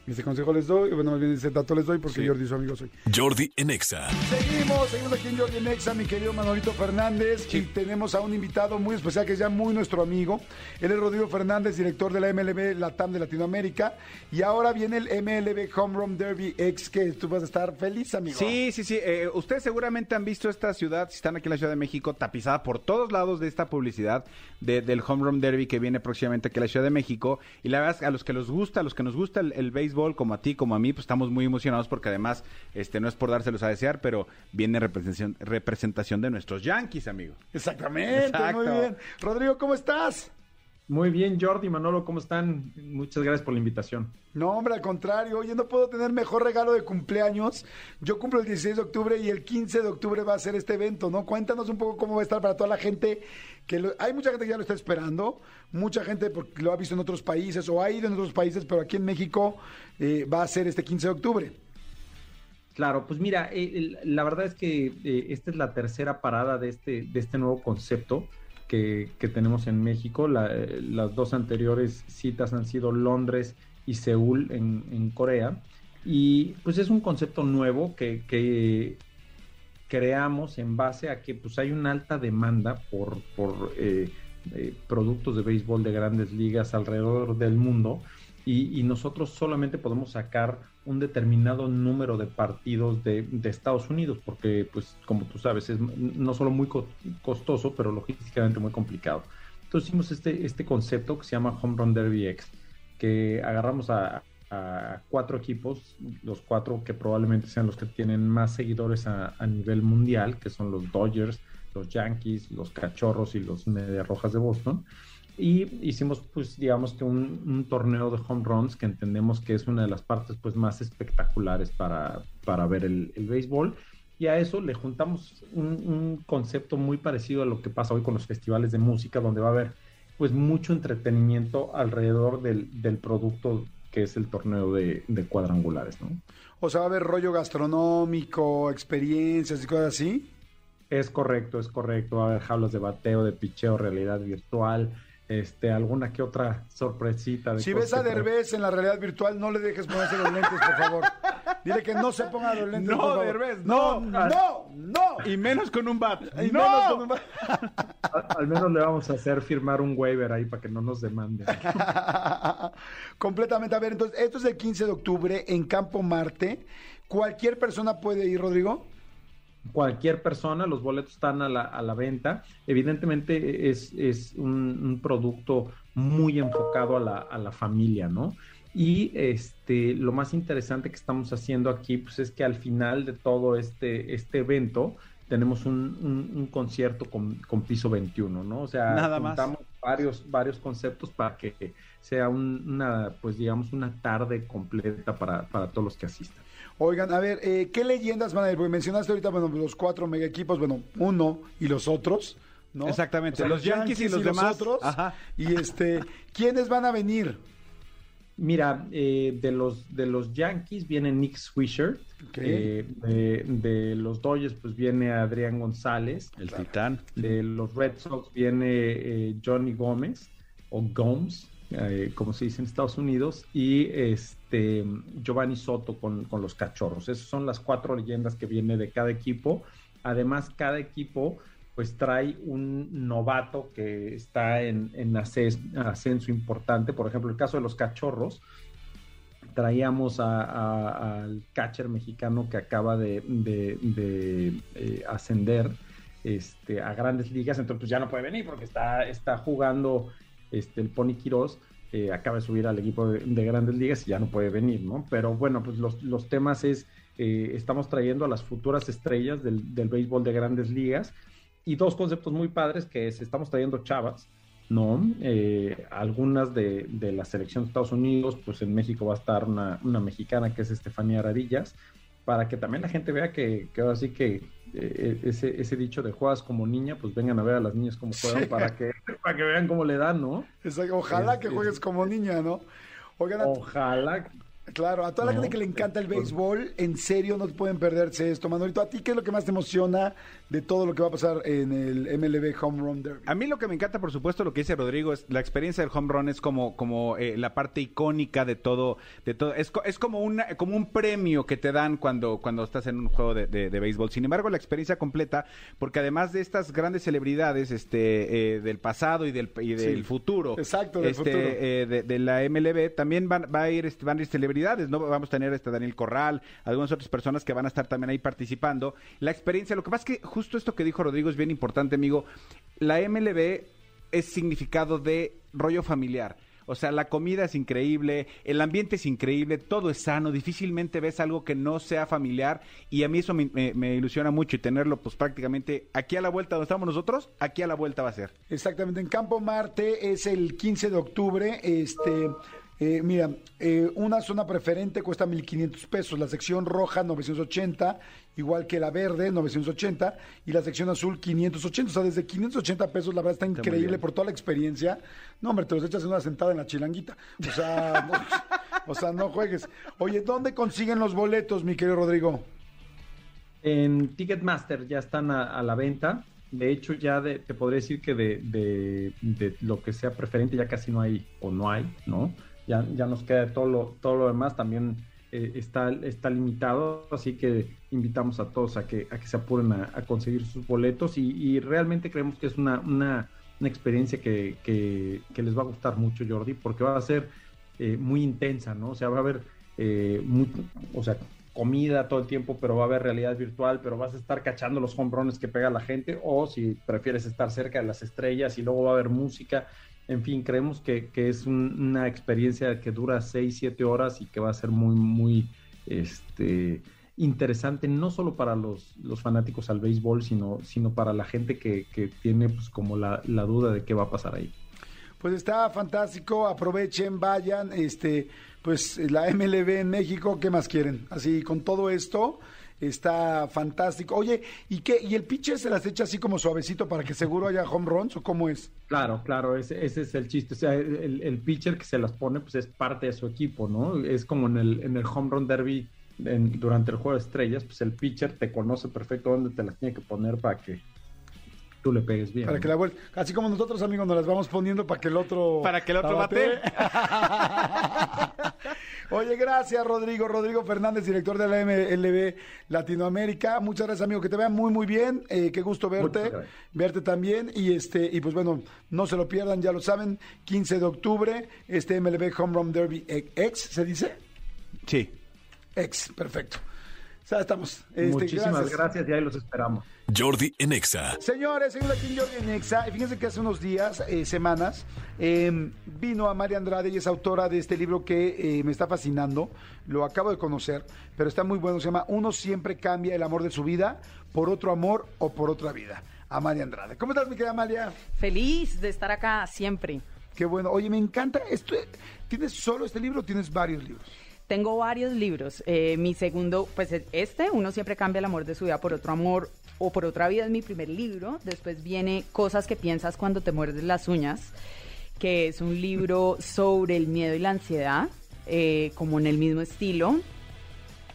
Ese consejo les doy, bueno, más bien ese dato les doy porque Sí. Jordi su amigo soy. Jordi en Exa. Seguimos, seguimos aquí en Jordi Nexa, mi querido Manolito Fernández. Y tenemos a un invitado muy especial que es ya muy nuestro amigo. Él es Rodrigo Fernández, director de la MLB Latam de Latinoamérica. Y ahora viene el MLB Home Run Derby X, que tú vas a estar feliz, amigo. Sí, sí, sí. eh, ustedes seguramente han visto esta ciudad, si están aquí en la Ciudad de México, tapizada por todos lados de esta publicidad de- del Home Run Derby que viene próximamente aquí a la Ciudad de México. Y la verdad es que a los que les gusta, a los que nos gusta el, el béisbol, como a ti, como a mí, pues estamos muy emocionados porque además, este, no es por dárselos a desear, pero viene representación, representación de nuestros Yankees, amigo. Exactamente, Exacto. muy bien. Rodrigo, ¿cómo estás? Muy bien, Jordi, Manolo, ¿cómo están? Muchas gracias por la invitación. No, hombre, al contrario. Oye, no puedo tener mejor regalo de cumpleaños. Yo cumplo el 16 de octubre y el 15 de octubre va a ser este evento, ¿no? Cuéntanos un poco cómo va a estar para toda la gente. que lo- Hay mucha gente que ya lo está esperando, mucha gente porque lo ha visto en otros países o ha ido en otros países, pero aquí en México eh, va a ser este 15 de octubre. Claro, pues mira, eh, la verdad es que eh, esta es la tercera parada de este, de este nuevo concepto que, tenemos en México. La- eh, las dos anteriores citas han sido Londres y Seúl en, Corea. Y pues es un concepto nuevo que, creamos en base a que pues hay una alta demanda por, por eh, eh, productos de béisbol de grandes ligas alrededor del mundo y, y nosotros solamente podemos sacar un determinado número de partidos de, de Estados Unidos porque pues como tú sabes es no solo muy co- costoso pero logísticamente muy complicado entonces hicimos este, este concepto que se llama Home Run Derby X que agarramos a, a cuatro equipos, los cuatro que probablemente sean los que tienen más seguidores a, a nivel mundial, que son los Dodgers, los Yankees, los Cachorros y los Medias Rojas de Boston. Y hicimos, pues, digamos que un, un torneo de home runs que entendemos que es una de las partes, pues, más espectaculares para, para ver el, el béisbol. Y a eso le juntamos un, un concepto muy parecido a lo que pasa hoy con los festivales de música, donde va a haber, pues, mucho entretenimiento alrededor del, del producto que es el torneo de, de cuadrangulares, ¿no? O sea, va a haber rollo gastronómico, experiencias y cosas así. Es correcto, es correcto. Va a haber jaulas de bateo, de picheo, realidad virtual, este, alguna que otra sorpresita. De Si ves a. Derbez en la realidad virtual, no le dejes ponerse los lentes, por favor. Dile que no se ponga los lentes, No, por favor. Derbez, no, no. no, no. Y menos con un bat. Y ¡No! menos con un- A- Al menos le vamos a hacer firmar un waiver ahí para que no nos demanden. Completamente. A ver, entonces, esto es el 15 de octubre en Campo Marte. ¿Cualquier persona puede ir, Rodrigo? Cualquier persona, los boletos están a la, a la venta. Evidentemente es, es un, un producto muy enfocado a la, a la familia, ¿no? Y este, lo más interesante que estamos haciendo aquí, pues es que al final de todo este, este evento tenemos un, un- un concierto con, con piso 21, ¿no? O sea, Nada más. varios, varios conceptos para que sea un- una, pues digamos, una tarde completa para, para todos los que asistan. Oigan, a ver, eh, ¿qué leyendas van a ir? Porque mencionaste ahorita, bueno, los cuatro mega equipos, bueno, uno y los otros, ¿no? Exactamente, los Yankees y los demás. otros. Ajá. Y este, ¿quiénes van a venir? Mira, eh, de los de los Yankees viene Nick Swisher, eh, de, de los Dodgers pues viene Adrián González, El titán. de los Red Sox viene eh, Johnny Gómez o Gomes, eh, como se dice en Estados Unidos, y este Giovanni Soto con, los Cachorros. Esas son las cuatro leyendas que viene de cada equipo. Además, cada equipo pues trae un novato que está en, ascenso importante. Por ejemplo, el caso de los Cachorros, traíamos al catcher mexicano que acaba de, eh, ascender este, a grandes ligas, entonces pues ya no puede venir porque está, está jugando este, el Pony Quirós eh, acaba de subir al equipo de, de, grandes ligas y ya no puede venir, ¿no? Pero bueno, pues los, los temas es, eh, estamos trayendo a las futuras estrellas del, del, béisbol de grandes ligas y dos conceptos muy padres que es, estamos trayendo chavas, ¿no? Eh, algunas de, de, la selección de Estados Unidos, pues en México va a estar una, una mexicana que es Estefanía Aradillas, para que también la gente vea que, que ahora sí que eh, ese, ese dicho de juegas como niña, pues vengan a ver a las niñas cómo juegan sí. para, que, para que vean cómo le dan, ¿no? Ojalá es, que juegues es, como niña, ¿no? Oigan, ojalá. Claro, a toda la no, gente que le encanta el béisbol, en serio no pueden perderse esto. Manolito, ¿a ti qué es lo que más te emociona de todo lo que va a pasar en el MLB Home Run Derby? A mí lo que me encanta, por supuesto, lo que dice Rodrigo, es la experiencia del home run es como, como eh, la parte icónica de todo, de todo. Es, es como, una, como un premio que te dan cuando, cuando estás en un juego de, de, de béisbol. Sin embargo, la experiencia completa, porque además de estas grandes celebridades este, eh, del pasado y del, y del sí, futuro, exacto, del este, futuro. Eh, de, de, la MLB, también van, va a ir, este, van a ir celebridades, ¿no? Vamos a tener este Daniel Corral, algunas otras personas que van a estar también ahí participando. La experiencia, lo que pasa es que justo esto que dijo Rodrigo es bien importante, amigo. La MLB es significado de rollo familiar. O sea, la comida es increíble, el ambiente es increíble, todo es sano, difícilmente ves algo que no sea familiar y a mí eso me, me, ilusiona mucho y tenerlo pues prácticamente aquí a la vuelta donde estamos nosotros, aquí a la vuelta va a ser. Exactamente, en Campo Marte es el 15 de octubre, este... Eh, mira, eh, una zona preferente cuesta 1.500 pesos, la sección roja 980, igual que la verde 980 y la sección azul 580, o sea, desde 580 pesos la verdad está increíble está por toda la experiencia. No, hombre, te los echas en una sentada en la chilanguita. O sea, no, o sea, no juegues. Oye, ¿dónde consiguen los boletos, mi querido Rodrigo? En Ticketmaster ya están a, a la venta. De hecho, ya de, te podría decir que de, de, de lo que sea preferente ya casi no hay o no hay, ¿no? Ya, ya nos queda todo lo, todo lo demás también eh, está, está limitado, así que invitamos a todos a que, a que se apuren a, conseguir sus boletos y, y, realmente creemos que es una, una, una experiencia que, que, les va a gustar mucho, Jordi, porque va a ser eh, muy intensa, ¿no? O sea, va a haber eh, o sea, comida todo el tiempo, pero va a haber realidad virtual, pero vas a estar cachando los hombrones que pega la gente, o si prefieres estar cerca de las estrellas y luego va a haber música. En fin, creemos que, que es un, una experiencia que dura 6, 7 horas y que va a ser muy, muy este, interesante, no solo para los, los fanáticos al béisbol, sino, sino para la gente que, que tiene pues, como la, la duda de qué va a pasar ahí. Pues está fantástico, aprovechen, vayan, este, pues la MLB en México, ¿qué más quieren? Así con todo esto, está fantástico. Oye, ¿y qué? ¿Y el pitcher se las echa así como suavecito para que seguro haya home runs o cómo es? Claro, claro, ese, ese es el chiste. O sea, el, el, pitcher que se las pone, pues es parte de su equipo, ¿no? Es como en el, en el home run derby en, durante el juego de estrellas, pues el pitcher te conoce perfecto dónde te las tiene que poner para que tú le pegues bien. Para ¿no? que la vuelta. Así como nosotros, amigos, nos las vamos poniendo para que el otro. Para que el otro bate. Oye, gracias, Rodrigo. Rodrigo Fernández, director de la MLB Latinoamérica. Muchas gracias, amigo. Que te vean muy, muy bien. Eh, qué gusto verte. Verte también. Y este, y pues bueno, no se lo pierdan, ya lo saben. 15 de octubre, este MLB Home Run Derby X, ¿se dice? Sí. X, perfecto. O sea, estamos. Este, Muchísimas gracias. gracias y ahí los esperamos. Jordi Enexa. Señores, seguimos aquí en Jordi Enexa. Fíjense que hace unos días, eh, semanas, eh, vino a María Andrade y es autora de este libro que eh, me está fascinando. Lo acabo de conocer, pero está muy bueno. Se llama Uno siempre cambia el amor de su vida por otro amor o por otra vida. Amalia Andrade. ¿Cómo estás, mi querida Amalia? Feliz de estar acá siempre. Qué bueno. Oye, me encanta esto. ¿Tienes solo este libro o tienes varios libros? Tengo varios libros. Eh, mi segundo, pues este, Uno siempre cambia el amor de su vida por otro amor o por otra vida, es mi primer libro. Después viene Cosas que piensas cuando te muerdes las uñas, que es un libro sobre el miedo y la ansiedad, eh, como en el mismo estilo.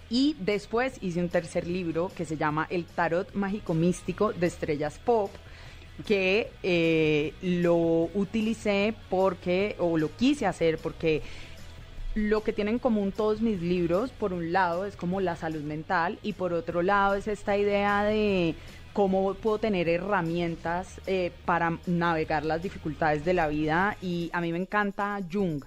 Y después hice un tercer libro que se llama El Tarot Mágico Místico de Estrellas Pop, que eh, lo utilicé porque, o lo quise hacer porque lo que tienen en común todos mis libros, por un lado, es como la salud mental y por otro lado es esta idea de cómo puedo tener herramientas eh, para navegar las dificultades de la vida y a mí me encanta Jung.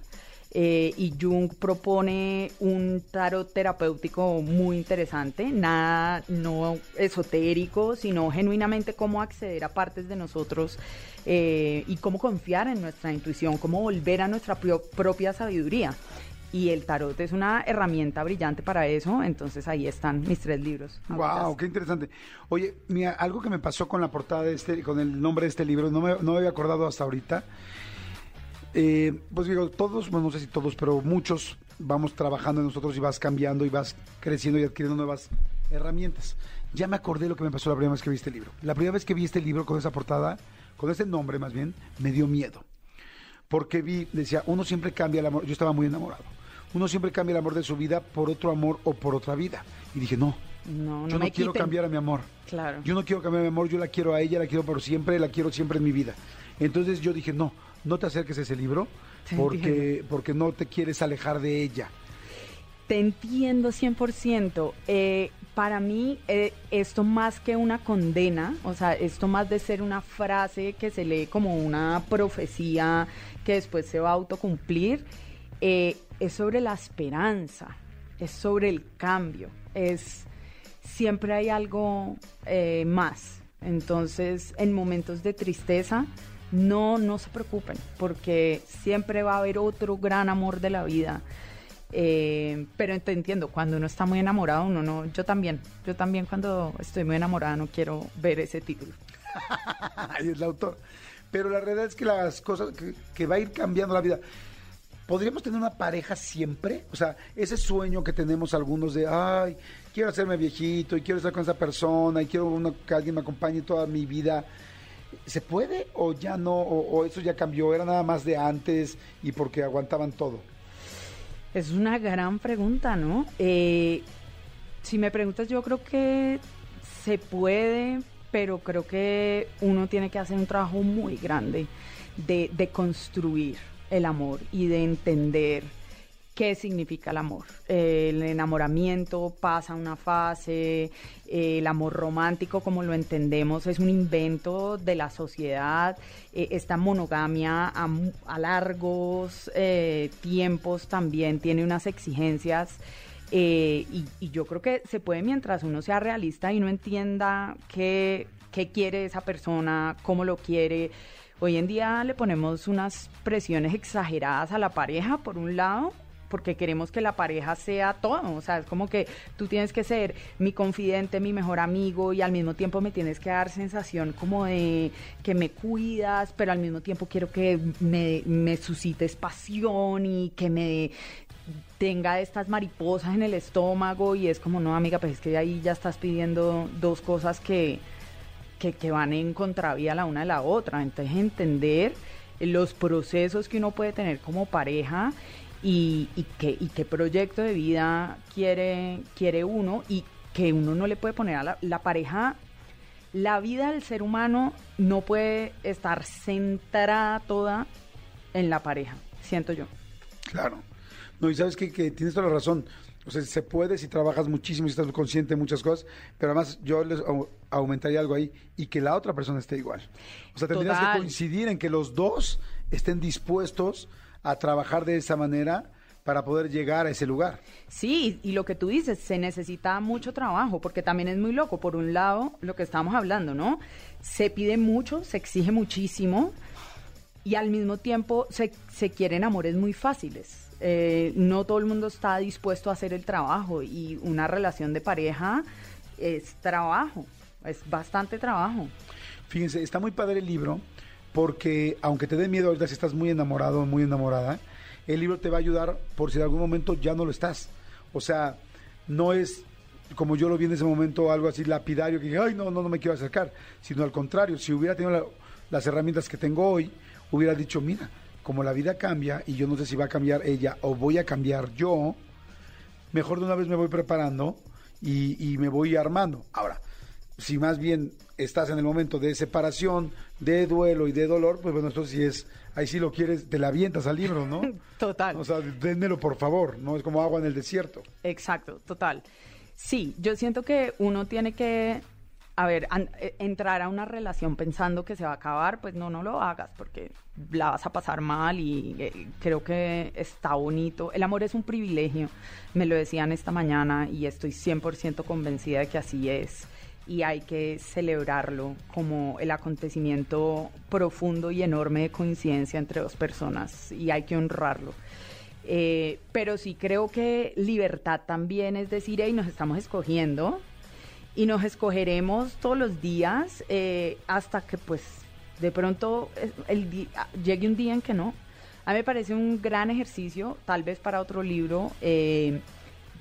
eh, y Jung propone un tarot terapéutico muy interesante, nada no esotérico, sino genuinamente cómo acceder a partes de nosotros eh, y cómo confiar en nuestra intuición, cómo volver a nuestra pro- propia sabiduría. Y el tarot es una herramienta brillante para eso, entonces ahí están mis tres libros. Wow, qué interesante. Oye, mira, algo que me pasó con la portada de este, con el nombre de este libro, no me, no me había acordado hasta ahorita. Eh, pues digo, todos, bueno, no sé si todos, pero muchos vamos trabajando en nosotros y vas cambiando y vas creciendo y adquiriendo nuevas herramientas. Ya me acordé lo que me pasó la primera vez que vi este libro. La primera vez que vi este libro con esa portada, con ese nombre más bien, me dio miedo. Porque vi, decía, uno siempre cambia el amor. Yo estaba muy enamorado. Uno siempre cambia el amor de su vida por otro amor o por otra vida. Y dije, no, No, no yo no me quiero quiten. cambiar a mi amor. Claro. Yo no quiero cambiar a mi amor, yo la quiero a ella, la quiero por siempre, la quiero siempre en mi vida. Entonces yo dije, no, no te acerques a ese libro Te porque, porque no te quieres alejar de ella. Te entiendo 100%. Eh, para mí, eh, esto más que una condena, o sea, esto más de ser una frase que se lee como una profecía que después se va a autocumplir, eh, es sobre la esperanza, es sobre el cambio, es siempre hay algo eh, más. Entonces, en momentos de tristeza, no, no se preocupen, porque siempre va a haber otro gran amor de la vida. Eh, pero entiendo, cuando uno está muy enamorado, uno no, yo también, yo también cuando estoy muy enamorada no quiero ver ese título. Ahí es el autor. Pero la realidad es que las cosas que, que va a ir cambiando la vida. ¿Podríamos tener una pareja siempre? O sea, ese sueño que tenemos algunos de, ay, quiero hacerme viejito y quiero estar con esa persona y quiero uno- que alguien me acompañe toda mi vida. ¿Se puede o ya no? O, o eso ya cambió? ¿Era nada más de antes y porque aguantaban todo? Es una gran pregunta, ¿no? Eh, si me preguntas, yo creo que se puede, pero creo que uno tiene que hacer un trabajo muy grande de, de construir el amor y de entender qué significa el amor. El enamoramiento pasa una fase, el amor romántico como lo entendemos es un invento de la sociedad, eh, esta monogamia a largos eh, tiempos también tiene unas exigencias. eh, y, y yo creo que se puede mientras uno sea realista y no entienda qué, qué quiere esa persona, cómo lo quiere. Hoy en día le ponemos unas presiones exageradas a la pareja, por un lado, porque queremos que la pareja sea todo. O sea, es como que tú tienes que ser mi confidente, mi mejor amigo y al mismo tiempo me tienes que dar sensación como de que me cuidas, pero al mismo tiempo quiero que me, suscites pasión y que me tenga estas mariposas en el estómago y es como, no, amiga, pues es que ahí ya estás pidiendo dos cosas que, que, van en contravía la una de la otra. Entonces, entender los procesos que uno puede tener como pareja y, y qué proyecto de vida quiere, quiere uno y que uno no le puede poner a la, la pareja. La vida del ser humano no puede estar centrada toda en la pareja, siento yo. Claro. No, y sabes que, que tienes toda la razón. O sea, se puede si trabajas muchísimo y estás consciente de muchas cosas, pero además yo les au- aumentaría algo ahí y que la otra persona esté igual. O sea, tendrías Total. que coincidir en que los dos estén dispuestos a trabajar de esa manera para poder llegar a ese lugar. Sí, y lo que tú dices, se necesita mucho trabajo, porque también es muy loco. Por un lado, lo que estábamos hablando, ¿no? Se pide mucho, se exige muchísimo, y al mismo tiempo se, se quieren amores muy fáciles. Eh, no todo el mundo está dispuesto a hacer el trabajo, y una relación de pareja es trabajo, es bastante trabajo. Fíjense, está muy padre el libro porque aunque te dé miedo ahorita si estás muy enamorado o muy enamorada, el libro te va a ayudar por si en algún momento ya no lo estás. O sea, no es como yo lo vi en ese momento algo así lapidario que ay, no, no, no me quiero acercar, sino al contrario, si hubiera tenido la- las herramientas que tengo hoy, hubiera dicho, mira, como la vida cambia y yo no sé si va a cambiar ella o voy a cambiar yo, mejor de una vez me voy preparando y, y me voy armando. Ahora, si más bien estás en el momento de separación, de duelo y de dolor, pues bueno, esto sí es, ahí sí lo quieres, te la avientas al libro, ¿no? Total. O sea, dénmelo por favor, no es como agua en el desierto. Exacto, total. Sí, yo siento que uno tiene que a ver, eh, entrar a una relación pensando que se va a acabar, pues no, no lo hagas porque la vas a pasar mal y eh, creo que está bonito. El amor es un privilegio, me lo decían esta mañana y estoy 100% convencida de que así es. Y hay que celebrarlo como el acontecimiento profundo y enorme de coincidencia entre dos personas y hay que honrarlo. Eh, pero sí creo que libertad también es decir, hey, nos estamos escogiendo y nos escogeremos todos los días eh, hasta que pues de pronto eh, el llegue un día en que no. A mí me parece un gran ejercicio, tal vez para otro libro. eh,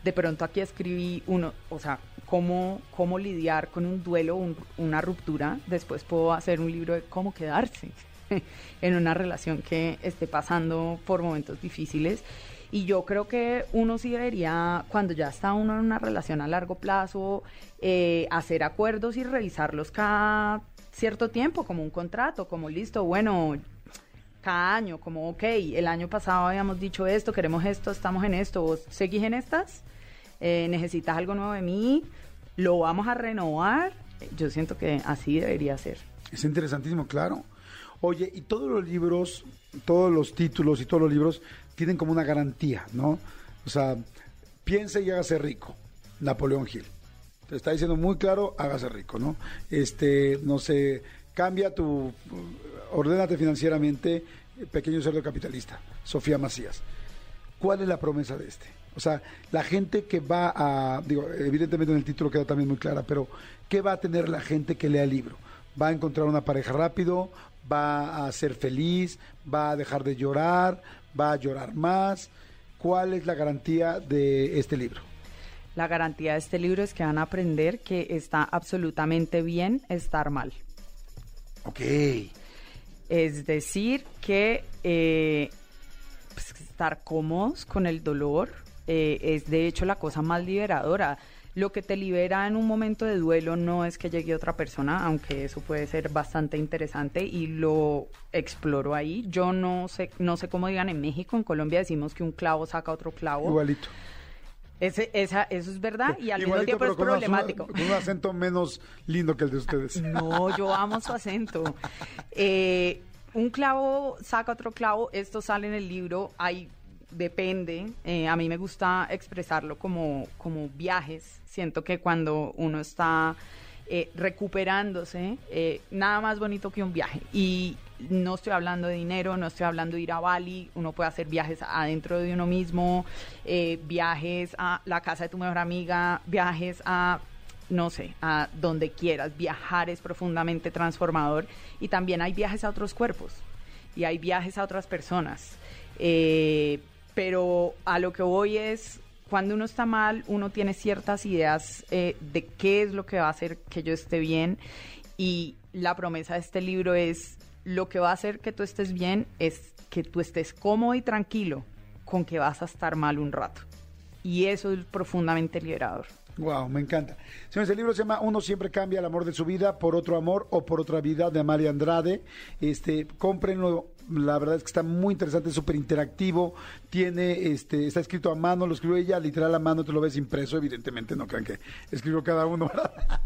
de pronto aquí escribí uno, o sea, cómo, cómo lidiar con un duelo, un- una ruptura. Después puedo hacer un libro de cómo quedarse en una relación que esté pasando por momentos difíciles. Y yo creo que uno sí debería, cuando ya está uno en una relación a largo plazo, eh, hacer acuerdos y revisarlos cada cierto tiempo, como un contrato, como listo, bueno, cada año, como, ok, el año pasado habíamos dicho esto, queremos esto, estamos en esto, ¿vos seguís en estas? Eh, ¿Necesitas algo nuevo de mí? ¿Lo vamos a renovar? Yo siento que así debería ser. Es interesantísimo, claro. Oye, y todos los libros, todos los títulos y todos los libros tienen como una garantía, ¿no? O sea, piense y hágase rico. Napoleón Gil. Te está diciendo muy claro, hágase rico, ¿no? Este, no sé, cambia tu, ordénate financieramente, pequeño cerdo capitalista. Sofía Macías. ¿Cuál es la promesa de este? O sea, la gente que va a, digo, evidentemente en el título queda también muy clara, pero ¿qué va a tener la gente que lea el libro? ¿Va a encontrar una pareja rápido? ¿Va a ser feliz? ¿Va a dejar de llorar? ¿Va a llorar más? ¿Cuál es la garantía de este libro? La garantía de este libro es que van a aprender que está absolutamente bien estar mal. Ok. Es decir, que eh, pues, estar cómodos con el dolor eh, es de hecho la cosa más liberadora. Lo que te libera en un momento de duelo no es que llegue otra persona, aunque eso puede ser bastante interesante y lo exploro ahí. Yo no sé, no sé cómo digan en México, en Colombia decimos que un clavo saca otro clavo. Igualito. Ese, esa, eso es verdad y al mismo tiempo es una- problemático. con un acento menos lindo que el de ustedes. No, yo amo su acento. Eh, un clavo saca otro clavo, esto sale en el libro, hay, depende, eh, a mí me gusta expresarlo como, como viajes, siento que cuando uno está eh, recuperándose, eh, nada más bonito que un viaje. Y no estoy hablando de dinero, no estoy hablando de ir a Bali, uno puede hacer viajes adentro de uno mismo, viajes a la casa de tu mejor amiga, viajes a no sé, a donde quieras. Viajar es profundamente transformador y también hay viajes a otros cuerpos y hay viajes a otras personas. Pero a lo que voy es, cuando uno está mal, uno tiene ciertas ideas eh, de qué es lo que va a hacer que yo esté bien y la promesa de este libro es, lo que va a hacer que tú estés bien es que tú estés cómodo y tranquilo con que vas a estar mal un rato. Y eso es profundamente liberador. Wow, me encanta. Señores, el libro se llama Uno siempre cambia el amor de su vida por otro amor o por otra vida de Amalia Andrade. Este, cómprenlo. La verdad es que está muy interesante, súper interactivo. Tiene, este, está escrito a mano, lo escribió ella literal a mano, tú lo ves impreso, evidentemente, no crean que escribió cada uno,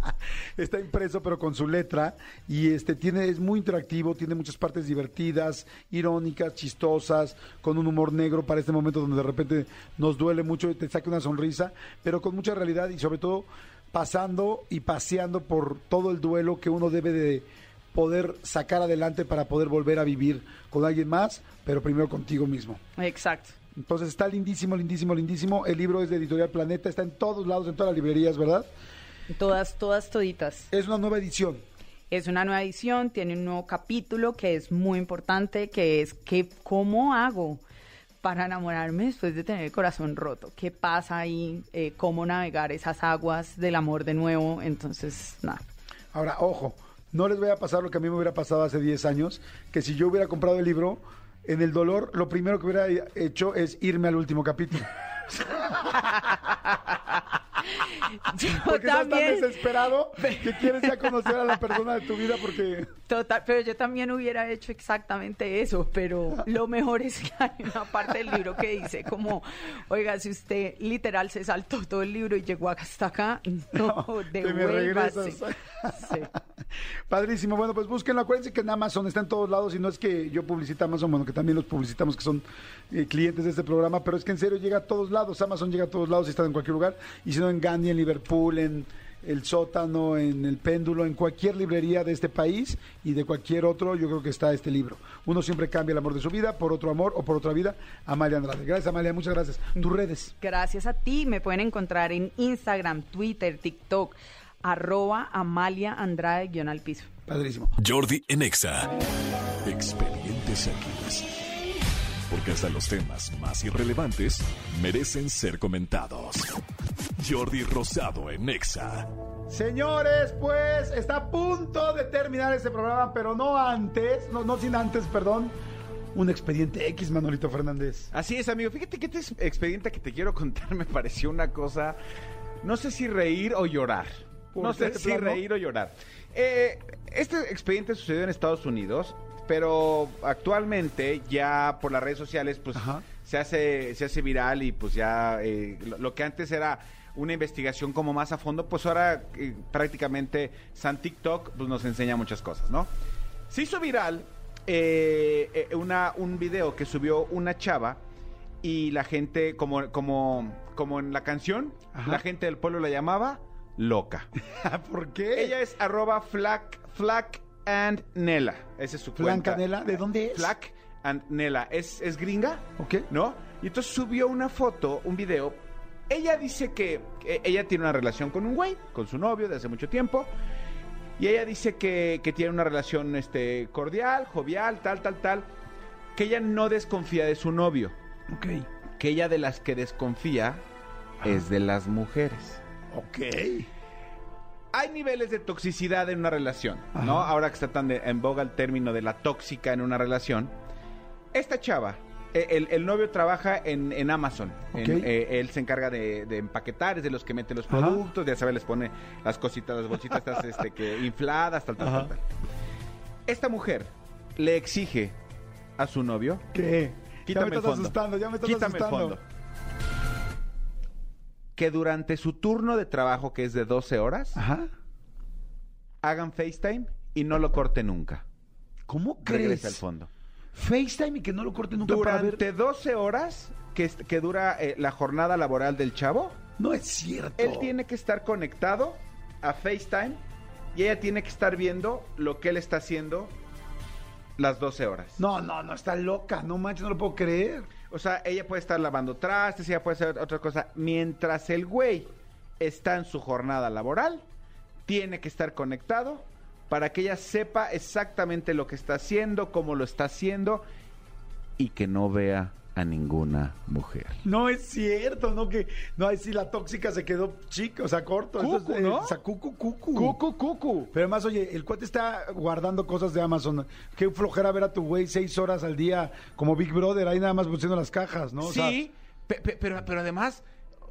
está impreso, pero con su letra. Y este tiene, es muy interactivo, tiene muchas partes divertidas, irónicas, chistosas, con un humor negro para este momento donde de repente nos duele mucho y te saca una sonrisa, pero con mucha realidad y sobre todo pasando y paseando por todo el duelo que uno debe de poder sacar adelante para poder volver a vivir con alguien más, pero primero contigo mismo. Exacto. Entonces está lindísimo, lindísimo, lindísimo. El libro es de Editorial Planeta, está en todos lados, en todas las librerías, ¿verdad? Todas, todas, toditas. Es una nueva edición. Es una nueva edición, tiene un nuevo capítulo que es muy importante, que es que cómo hago para enamorarme después de tener el corazón roto. ¿Qué pasa ahí? Eh, ¿Cómo navegar esas aguas del amor de nuevo? Entonces, nada. Ahora, ojo, no les voy a pasar lo que a mí me hubiera pasado hace 10 años, que si yo hubiera comprado el libro, en el dolor, lo primero que hubiera hecho es irme al último capítulo. Yo Porque estás tan también, desesperado que quieres ya conocer a la persona de tu vida porque... total, pero yo también hubiera hecho exactamente eso, pero lo mejor es que hay una parte del libro que dice como, oiga, si usted literal se saltó todo el libro y llegó hasta acá, no, me devuélvase. Sí. Padrísimo. Bueno, pues búsquenlo. Acuérdense que en Amazon está en todos lados y no es que yo publicite Amazon, bueno, que también los publicitamos que son eh, clientes de este programa, pero es que en serio llega a todos lados. Amazon llega a todos lados y está en cualquier lugar. Y si no, en Gandhi, en Liverpool, en El Sótano, en El Péndulo, en cualquier librería de este país y de cualquier otro, yo creo que está este libro. Uno siempre cambia el amor de su vida por otro amor o por otra vida. Amalia Andrade. Gracias, Amalia. Muchas gracias. Tus redes. Gracias a ti, me pueden encontrar en Instagram, Twitter, TikTok, arroba Amalia Andrade guion al piso. Padrísimo. Jordi en Exa. Expedientes X. Porque hasta los temas más irrelevantes merecen ser comentados. Jordi Rosado en Exa. Señores, pues está a punto de terminar este programa, pero no antes, no, no sin antes, perdón, un expediente X, Manolito Fernández. Así es, amigo. Fíjate que este expediente que te quiero contar me pareció una cosa. No sé si reír o llorar. ¿Por No sé si plano? reír o llorar. Eh, este expediente sucedió en Estados Unidos, pero actualmente ya por las redes sociales, pues Ajá. se hace, se hace viral y pues ya eh, lo, lo que antes era una investigación como más a fondo, pues ahora eh, prácticamente San TikTok pues, nos enseña muchas cosas, ¿no? Se hizo viral eh, una, un video que subió una chava y la gente, como, como, como en la canción, Ajá. la gente del pueblo la llamaba loca. ¿Por qué? Ella es arroba flac, flac and Nela. Esa es su cuenta. Canela, ¿de dónde es? Flac and Nela. ¿Es, es gringa? Ok. ¿No? Y entonces subió una foto, un video. Ella dice que, que ella tiene una relación con un güey, con su novio de hace mucho tiempo. Y ella dice que, que tiene una relación este, cordial, jovial, tal, tal, tal. Que ella no desconfía de su novio. Ok. Que ella de las que desconfía es de las mujeres. Ok. Hay niveles de toxicidad en una relación, ¿no? Ajá. Ahora que está tan de- en boga el término de la tóxica en una relación. Esta chava, eh, el, el novio trabaja en, en Amazon. En- eh, él se encarga de, de empaquetar, es de los que mete los Ajá. productos, ya sabes, les pone las cositas, las bolsitas estas, este, que infladas, tal, tal, tal, tal. Esta mujer le exige a su novio ¿Qué? Quítame ya me el estás fondo. asustando, ya me estás Quítame asustando. el fondo. Que durante su turno de trabajo, que es de 12 horas, Ajá. hagan FaceTime y no lo corte nunca. ¿Cómo crees? Regresa al fondo. FaceTime y que no lo corte nunca para ver. Durante 12 horas que, que dura eh, la jornada laboral del chavo, No es cierto. él tiene que estar conectado a FaceTime y ella tiene que estar viendo lo que él está haciendo las 12 horas. No, no, no, está loca. No manches, no lo puedo creer. O sea, ella puede estar lavando trastes, ella puede hacer otra cosa. Mientras el güey está en su jornada laboral, tiene que estar conectado para que ella sepa exactamente lo que está haciendo, cómo lo está haciendo y que no vea a ninguna mujer. No es cierto, no que. No, ahí sí la tóxica se quedó chica, o sea, corto. Cucu, Eso es, ¿no? o sea, cucu, cucu. Cucu, cucu. Pero además, oye, el cuate está guardando cosas de Amazon. Qué flojera ver a tu güey seis horas al día como Big Brother, ahí nada más buscando las cajas, ¿no? O sea, sí, pe- pe- pero, pero además,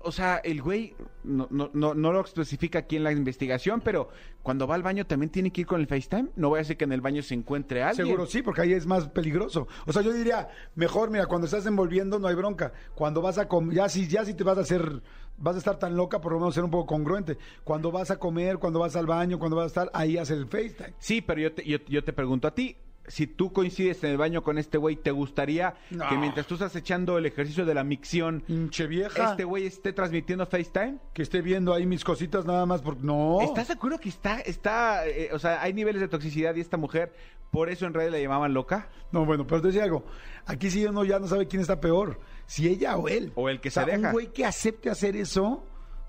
o sea, el güey no, no, no, no lo especifica aquí en la investigación, pero cuando va al baño también tiene que ir con el FaceTime. No voy a decir que en el baño se encuentre alguien. Seguro sí, porque ahí es más peligroso. O sea, yo diría, mejor, mira, cuando estás envolviendo no hay bronca. Cuando vas a comer, ya si, ya si te vas a hacer, vas a estar tan loca, por lo menos ser un poco congruente. Cuando vas a comer, cuando vas al baño, cuando vas a estar, ahí hace el FaceTime. Sí, pero yo te, yo, yo te pregunto a ti, si tú coincides en el baño con este güey, ¿te gustaría No. que mientras tú estás echando el ejercicio de la micción, vieja. este güey esté transmitiendo FaceTime? Que esté viendo ahí mis cositas nada más porque no. ¿Estás acuerdo que está, está, eh, o sea, hay niveles de toxicidad y esta mujer, por eso en redes la llamaban loca? No, bueno, pero te decía algo. Aquí sí uno ya no sabe quién está peor. Si ella o él. O el que O sea, se deja. Un güey que acepte hacer eso.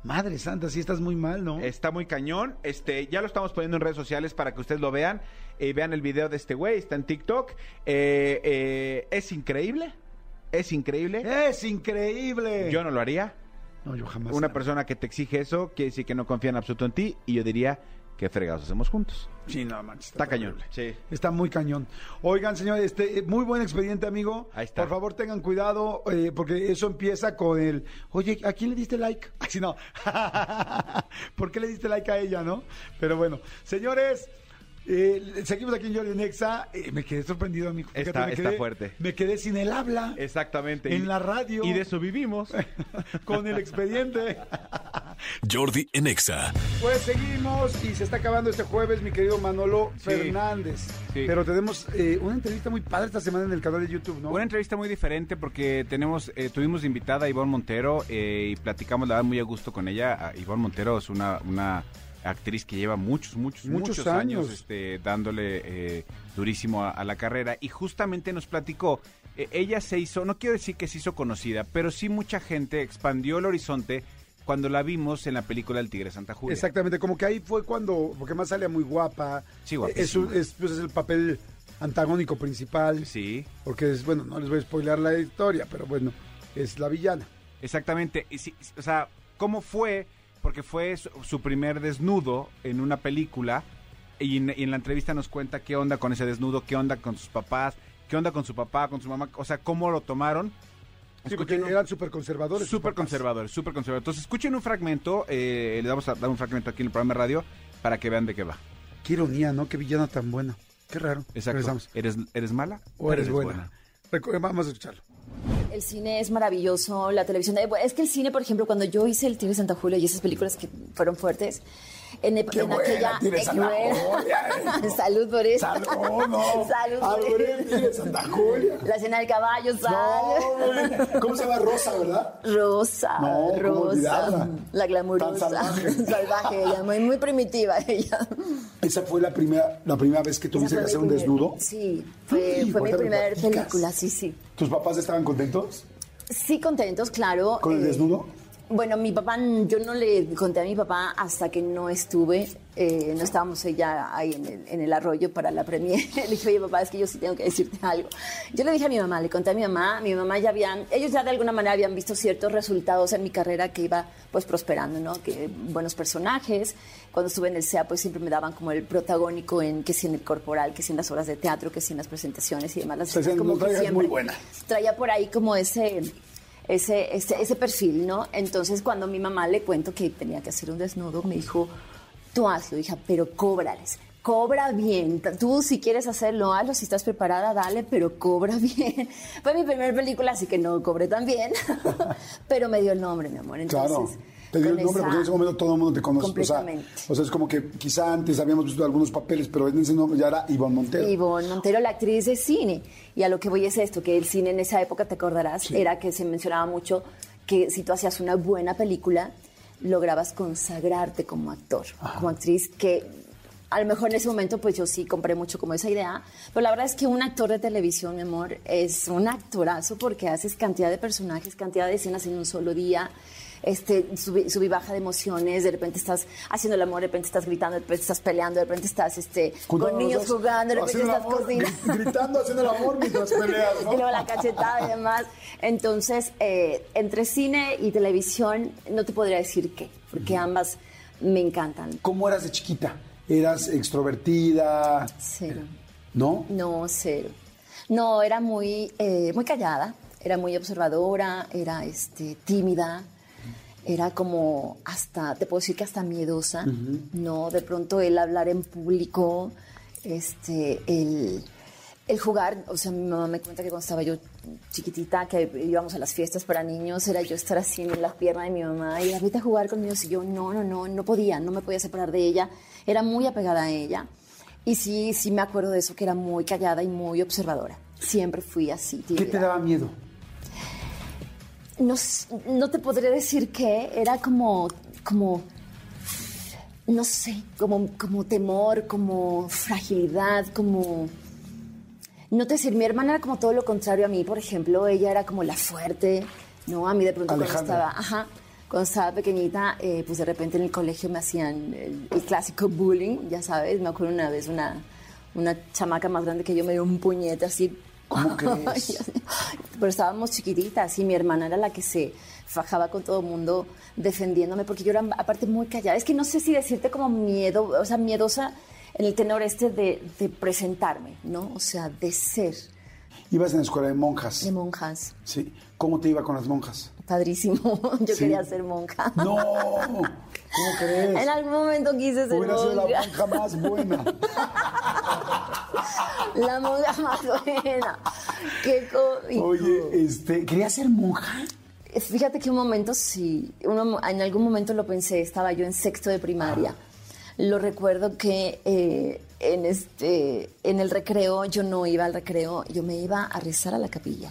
Madre santa, sí estás muy mal, ¿no? Está muy cañón. Este, ya lo estamos poniendo en redes sociales para que ustedes lo vean. Eh, vean el video de este güey, está en TikTok. Eh, eh, es increíble. Es increíble. Es increíble. Yo no lo haría. No, yo jamás. Una persona que te exige eso quiere decir que no confía en absoluto en ti. Y yo diría qué fregados hacemos juntos. Sí, no manches. Está cañón. Sí. Está muy cañón. Oigan, señor, este, eh, muy buen expediente, amigo. Ahí está. Por favor, tengan cuidado, eh, porque eso empieza con el, oye, ¿a quién le diste like? Así no. ¿Por qué le diste like a ella, no? Pero bueno, señores, eh, seguimos aquí en Jordi Nexa. Eh, me quedé sorprendido, amigo. Fíjate, Está- me está fuerte. Me quedé sin el habla. Exactamente. En la radio. Y de eso vivimos. con el expediente. Jordi en Exa. Pues seguimos y se está acabando este jueves, mi querido Manolo Sí. Fernández. Sí. Pero tenemos eh, una entrevista muy padre esta semana en el canal de YouTube, ¿no? Una entrevista muy diferente porque tenemos, eh, tuvimos de invitada a Ivonne Montero eh, y platicamos la verdad muy a gusto con ella. Ivonne Montero es una, una actriz que lleva muchos, muchos, Muchos muchos, años. este, dándole eh, durísimo a, a la carrera y justamente nos platicó. eh, ella se hizo, no quiero decir que se hizo conocida, pero sí mucha gente expandió el horizonte cuando la vimos en la película El Tigre Santa Julia. Exactamente, como que ahí fue cuando, porque más sale muy guapa. Sí, Es, es, pues, es el papel antagónico principal. Sí. Porque es, bueno, no les voy a spoiler la historia, pero bueno, es la villana. Exactamente. Y sí, o sea, ¿cómo fue? Porque fue su, primer desnudo en una película y en, y en la entrevista nos cuenta qué onda con ese desnudo, qué onda con sus papás, qué onda con su papá, con su mamá, o sea, cómo lo tomaron. Sí, porque Escuchen un- eran súper conservadores. Súper conservadores, súper conservadores. Entonces, escuchen un fragmento, eh, le vamos a dar un fragmento aquí en el programa de radio para que vean de qué va. Qué ironía, ¿no? Qué villana tan buena. Qué raro. Exacto. Regresamos. ¿Eres, ¿Eres mala O eres buena. Vamos a escucharlo. El cine es maravilloso, la televisión. eh, Es que el cine, por ejemplo, cuando yo hice El Tigre de Santa Julia y esas películas que fueron fuertes, en, en buena, aquella. Eh, Santa. Salud por eso. Salud, no. Por eso. Santa Julia. La escena del caballo, sal. No, ¿Cómo se llama Rosa, verdad? Rosa, No, ¿cómo Rosa, la glamurosa, salvaje. salvaje ella, muy, muy primitiva ella. Esa fue la primera, la primera vez que tuviste que hacer un desnudo. Sí, fue, mi primera película, sí, sí. ¿Tus papás estaban contentos Sí, contentos, claro. con el eh, desnudo? Bueno, mi papá, yo no le conté a mi papá hasta que no estuve, eh, no estábamos ya ahí en el, en el arroyo para la premier. le dije, oye papá, es que yo sí tengo que decirte algo. Yo le dije a mi mamá, le conté a mi mamá, mi mamá ya habían, ellos ya de alguna manera habían visto ciertos resultados en mi carrera que iba pues prosperando, ¿no? Que buenos personajes. Cuando estuve en el SEA pues siempre me daban como el protagónico en que si en el corporal, que si en las obras de teatro, que si en las presentaciones y demás. Las O sea, como que siempre muy buena. Traía por ahí como ese ese, ese, ese perfil, ¿no? Entonces, cuando mi mamá le cuento que tenía que hacer un desnudo, me dijo, tú hazlo, hija, pero cóbrales. Cobra bien. Tú, si quieres hacerlo, hazlo. Si estás preparada, dale, pero cobra bien. Fue mi primera película, así que no cobré tan bien. pero me dio el nombre, mi amor. Entonces, Claro. Te dio el nombre porque en ese momento todo el mundo te conoce. O sea, o sea, es como que quizá antes habíamos visto algunos papeles, pero en ese nombre ya era Ivonne Montero. Ivonne Montero, la actriz de cine. Y a lo que voy es esto, que el cine en esa época, te acordarás, era que se mencionaba mucho que si tú hacías una buena película, lograbas consagrarte como actor, como actriz, que a lo mejor en ese momento pues yo sí compré mucho como esa idea, pero la verdad es que un actor de televisión, mi amor, es un actorazo porque haces cantidad de personajes, cantidad de escenas en un solo día, este, sub, sub y baja de emociones, de repente estás haciendo el amor, de repente estás gritando, de repente estás peleando, de repente estás este, con niños dos, jugando, de repente estás amor, cocinando. gri- Gritando, haciendo el amor mientras peleas, ¿no? Y luego la cachetada y demás. Entonces, eh, entre cine y televisión, no te podría decir qué, porque ambas me encantan. ¿Cómo eras de chiquita? ¿Eras extrovertida? Cero. ¿No? No, cero. No, era muy, eh, muy callada, era muy observadora, era este, tímida, era como hasta, te puedo decir que hasta miedosa, ¿no? De pronto el hablar en público, este, el, el jugar, o sea, mi mamá me cuenta que cuando estaba yo chiquitita, que íbamos a las fiestas para niños, era yo estar así en la pierna de mi mamá y vete a jugar conmigo, y yo no, no, no, no podía, no me podía separar de ella, era muy apegada a ella. Y sí, sí me acuerdo de eso, que era muy callada y muy observadora. Siempre fui así. ¿Qué te daba miedo? No, no te podría decir qué, era como, como, no sé, como, como temor, como fragilidad, como... No te decir, mi hermana era como todo lo contrario a mí, por ejemplo, ella era como la fuerte, ¿no? A mí de pronto cuando estaba, ajá, cuando estaba pequeñita, eh, pues de repente en el colegio me hacían el, el clásico bullying, ya sabes, me acuerdo una vez una, una chamaca más grande que yo me dio un puñete así. ¿Cómo crees? pero estábamos chiquititas y mi hermana era la que se fajaba con todo el mundo defendiéndome porque yo era aparte muy callada. Es que no sé si decirte como miedo, o sea, miedosa en el tenor este de, de presentarme, ¿no? O sea, de ser Ibas en la escuela de monjas. de monjas. Sí. ¿Cómo te iba con las monjas? Padrísimo. Yo Sí. quería ser monja. No, ¿cómo crees? En algún momento quise ser Hubiera sido la monja. monja más buena. La monja más buena. Qué cómico. Oye, este, ¿querías ser monja? Fíjate que un momento sí, uno- en algún momento lo pensé, estaba yo en sexto de primaria. Lo recuerdo que eh, en, este, en el recreo, yo no iba al recreo, yo me iba a rezar a la capilla.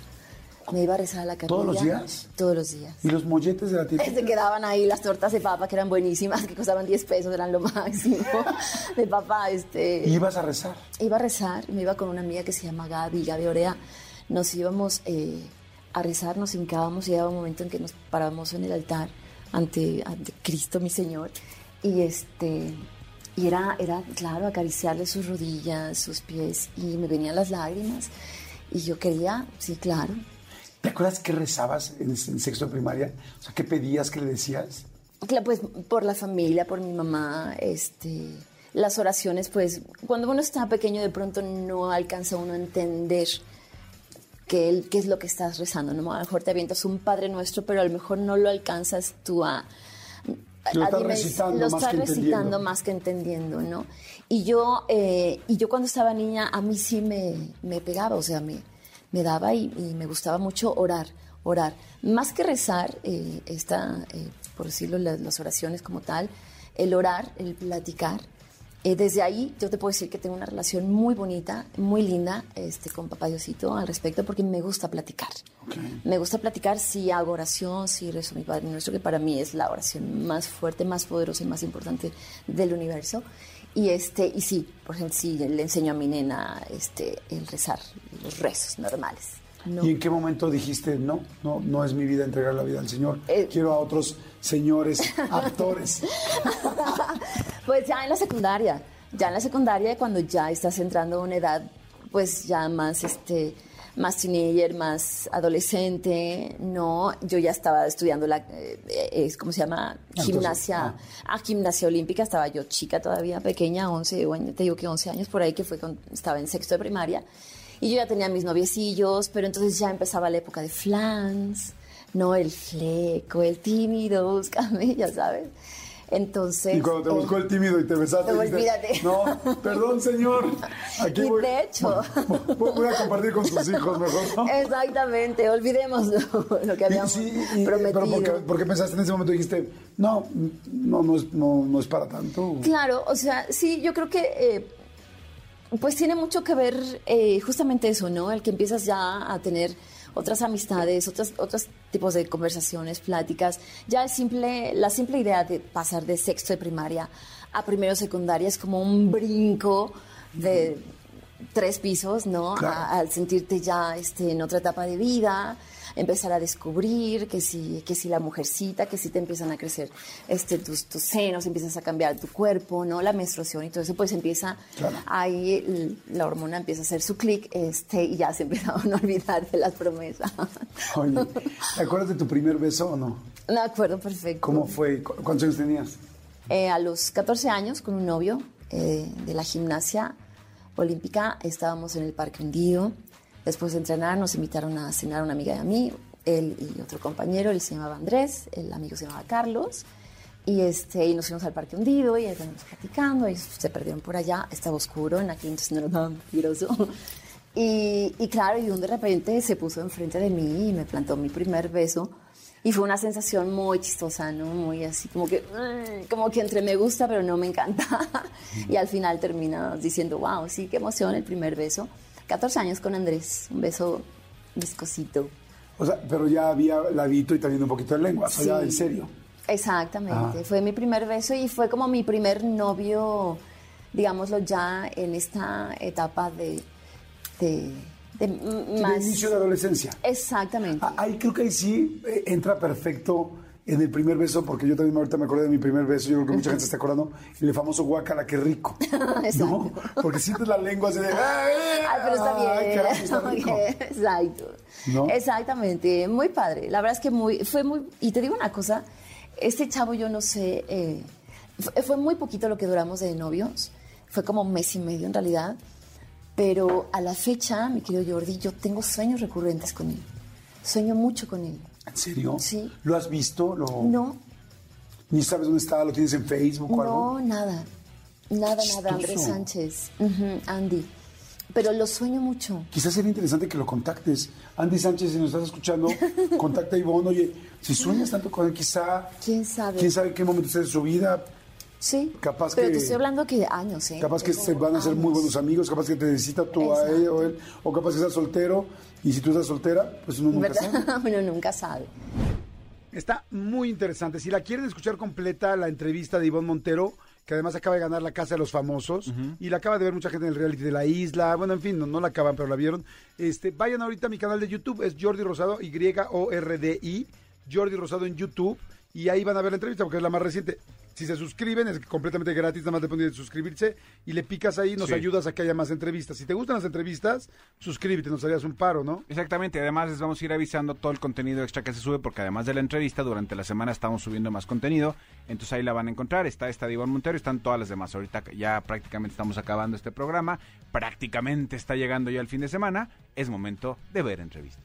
Me iba a rezar a la capilla. ¿Todos los días? Todos los días. ¿Y los molletes de la tienda? Se quedaban ahí las tortas de papa que eran buenísimas, que costaban 10 pesos, eran lo máximo. De papá, este... ¿Ibas a rezar? Iba a rezar, me iba con una amiga que se llama Gaby, Gaby Orea. Nos íbamos eh, a rezar, nos hincábamos y llegaba un momento en que nos parábamos en el altar ante, ante Cristo, mi Señor. Y este y era, era, claro, acariciarle sus rodillas, sus pies, y me venían las lágrimas. Y yo quería, sí, claro. ¿Te acuerdas qué rezabas en, en sexto de primaria? O sea, ¿qué pedías, qué le decías? Claro, pues por la familia, por mi mamá, este, las oraciones, pues cuando uno está pequeño de pronto no alcanza uno a entender qué, es lo que estás rezando, ¿no? A lo mejor te avientas un Padre Nuestro, pero a lo mejor no lo alcanzas tú a... Lo estás recitando lo más que recitando entendiendo. más que entendiendo, ¿no? Y yo, eh, y yo cuando estaba niña, a mí sí me, me pegaba, o sea, me, me daba y, y me gustaba mucho orar, orar. Más que rezar, eh, esta, eh, por decirlo, la- las oraciones como tal, el orar, el platicar, eh, desde ahí yo te puedo decir que tengo una relación muy bonita, muy linda este, con Papá Diosito al respecto porque me gusta platicar. Me gusta platicar si hago oración, si rezo mi Padre Nuestro, que para mí es la oración más fuerte, más poderosa y más importante del universo. Y, este, y sí, por ejemplo, sí, le enseño a mi nena este, el rezar, los rezos normales. No. ¿Y en qué momento dijiste, no, no, no es mi vida entregar la vida al Señor? Eh. Quiero a otros señores actores. Pues ya en la secundaria, ya en la secundaria cuando ya estás entrando a una edad pues ya más este más teenager, más adolescente, no, yo ya estaba estudiando la, eh, ¿cómo se llama? Entonces, Gimnasia, ah, gimnasia olímpica, estaba yo chica todavía, pequeña, 11, bueno, te digo que 11 años por ahí, que fue cuando estaba en sexto de primaria, y yo ya tenía mis noviecillos, pero entonces ya empezaba la época de flans, no el fleco, el tímido, búscame, ya sabes. Entonces. Y cuando te eh, buscó el tímido y te besaste, No, olvídate. no, perdón, señor. Aquí Y voy, de hecho- voy, voy a compartir con sus hijos mejor, ¿no? Exactamente, olvidemos lo, lo que habíamos sí, y- prometido. pero ¿por qué, por qué pensaste en ese momento? Dijiste, no, no, no es, no, no es para tanto. Claro, o sea, sí, yo creo que eh, pues tiene mucho que ver eh, justamente eso, ¿no? El que empiezas ya a tener otras amistades, otros, otros tipos de conversaciones, pláticas. Ya el simple, la simple idea de pasar de sexto de primaria a primero secundaria es como un brinco de tres pisos, ¿no? Claro. A- al sentirte ya este, en otra etapa de vida, empezar a descubrir que si, que si la mujercita, que si te empiezan a crecer este, tus, tus senos, empiezas a cambiar tu cuerpo, ¿no? La menstruación y todo eso, pues empieza, Claro. ahí la hormona empieza a hacer su clic este, y ya se empieza a olvidar de las promesas. Oye, ¿te acuerdas de tu primer beso o no? Me acuerdo perfecto. ¿Cómo fue? ¿Cu- ¿Cuántos años tenías? Eh, a los 14 años, con un novio eh, de la gimnasia olímpica, estábamos en el Parque Hundido. Después de entrenar, nos invitaron a cenar una amiga de mí, él y otro compañero, él se llamaba Andrés, el amigo se llamaba Carlos. Y, este, y nos fuimos al Parque Hundido y estábamos platicando, y se perdieron por allá, estaba oscuro, en aquel entonces no era tan peligroso. Y, y claro, y un de repente se puso enfrente de mí y me plantó mi primer beso. Y fue una sensación muy chistosa, ¿no? Muy así, como que, como que entre me gusta, pero no me encanta. Y al final termina diciendo, wow, sí, qué emoción el primer beso. 14 años con Andrés, un beso viscosito. O sea, pero ya había labito y también un poquito de lengua, o sea, Sí. en serio. Exactamente, Ah. fue mi primer beso y fue como mi primer novio, digámoslo ya, en esta etapa de, de, de m- De más... inicio de adolescencia. Exactamente. Ah, Ahí creo que ahí sí eh, entra perfecto en el primer beso, porque yo también ahorita me acordé de mi primer beso, yo creo que mucha gente se está acordando, el famoso guacala, qué rico. ¿No? Porque sientes la lengua así de... ¡Ay, pero está bien. ay, carajo, está rico! Ok, Exacto. ¿No? Exactamente. Muy padre. La verdad es que muy, fue muy. Y te digo una cosa: este chavo, yo no sé. eh, fue, fue muy poquito lo que duramos de novios. Fue como un mes y medio en realidad. Pero a la fecha, mi querido Jordi, yo tengo sueños recurrentes con él. Sueño mucho con él. ¿En serio? Sí. ¿Lo has visto? ¿Lo... No, ¿Ni sabes dónde está? ¿Lo tienes en Facebook o algo? no, nada. Nada, Chistoso. nada. Andrés Sánchez. Andy. Pero lo sueño mucho. Quizás sería interesante que lo contactes. Andy Sánchez, si nos estás escuchando, contacta a Ivonne. Oye, si sueñas tanto con él, quizá... ¿Quién sabe? ¿Quién sabe qué momento esté de su vida? Sí. Capaz Pero que- te estoy hablando que de años, ¿eh? Capaz que Tengo se van a ser muy buenos amigos, capaz que te necesita tú a ella o él, o capaz que estás soltero, y si tú estás soltera, pues uno nunca sabe. ¿Verdad? Uno nunca sabe. Está muy interesante. Si la quieren escuchar completa, la entrevista de Ivonne Montero, que además acaba de ganar la Casa de los Famosos, y la acaba de ver mucha gente en el reality de la isla, bueno, en fin, no, no la acaban, pero la vieron. Este, vayan ahorita a mi canal de YouTube, es Jordi Rosado, Y-O-R-D-I, Jordi Rosado en YouTube, y ahí van a ver la entrevista, porque es la más reciente. Si se suscriben, es completamente gratis, nada más le ponen suscribirse, y le picas ahí, nos Sí. ayudas a que haya más entrevistas. Si te gustan las entrevistas, suscríbete, nos harías un paro, ¿no? Exactamente, además les vamos a ir avisando todo el contenido extra que se sube, porque además de la entrevista, durante la semana estamos subiendo más contenido, entonces ahí la van a encontrar, está esta de Iván Montero, están todas las demás, ahorita ya prácticamente estamos acabando este programa, prácticamente está llegando ya el fin de semana, es momento de ver entrevistas.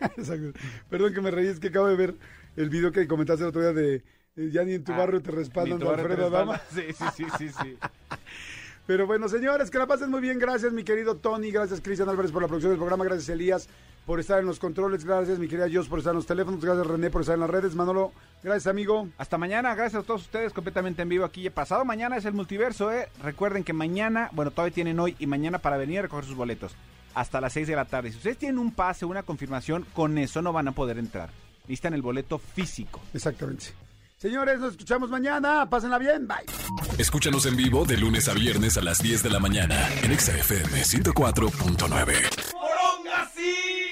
Perdón que me reí, es que acabo de ver el video que comentaste el otro día de Ya ni en tu Ah, barrio te respaldan de Alfredo respalda. Sí, sí, sí, sí, sí. Pero bueno, señores, que la pasen muy bien. Gracias, mi querido Tony. Gracias, Cristian Álvarez, por la producción del programa. Gracias, Elías, por estar en los controles. Gracias, mi querida Jos, por estar en los teléfonos. Gracias, René, por estar en las redes. Manolo, gracias, amigo. Hasta mañana, gracias a todos ustedes, completamente en vivo aquí. Pasado mañana es el multiverso, ¿eh? Recuerden que mañana, bueno, todavía tienen hoy y mañana para venir a recoger sus boletos. Hasta las 6 de la tarde. Si ustedes tienen un pase, una confirmación, con eso no van a poder entrar. Necesitan el boleto físico. Exactamente. Señores, nos escuchamos mañana. Pásenla bien. Bye. Escúchanos en vivo de lunes a viernes a las 10 de la mañana en XFM 104.9. ¡Poronga, sí!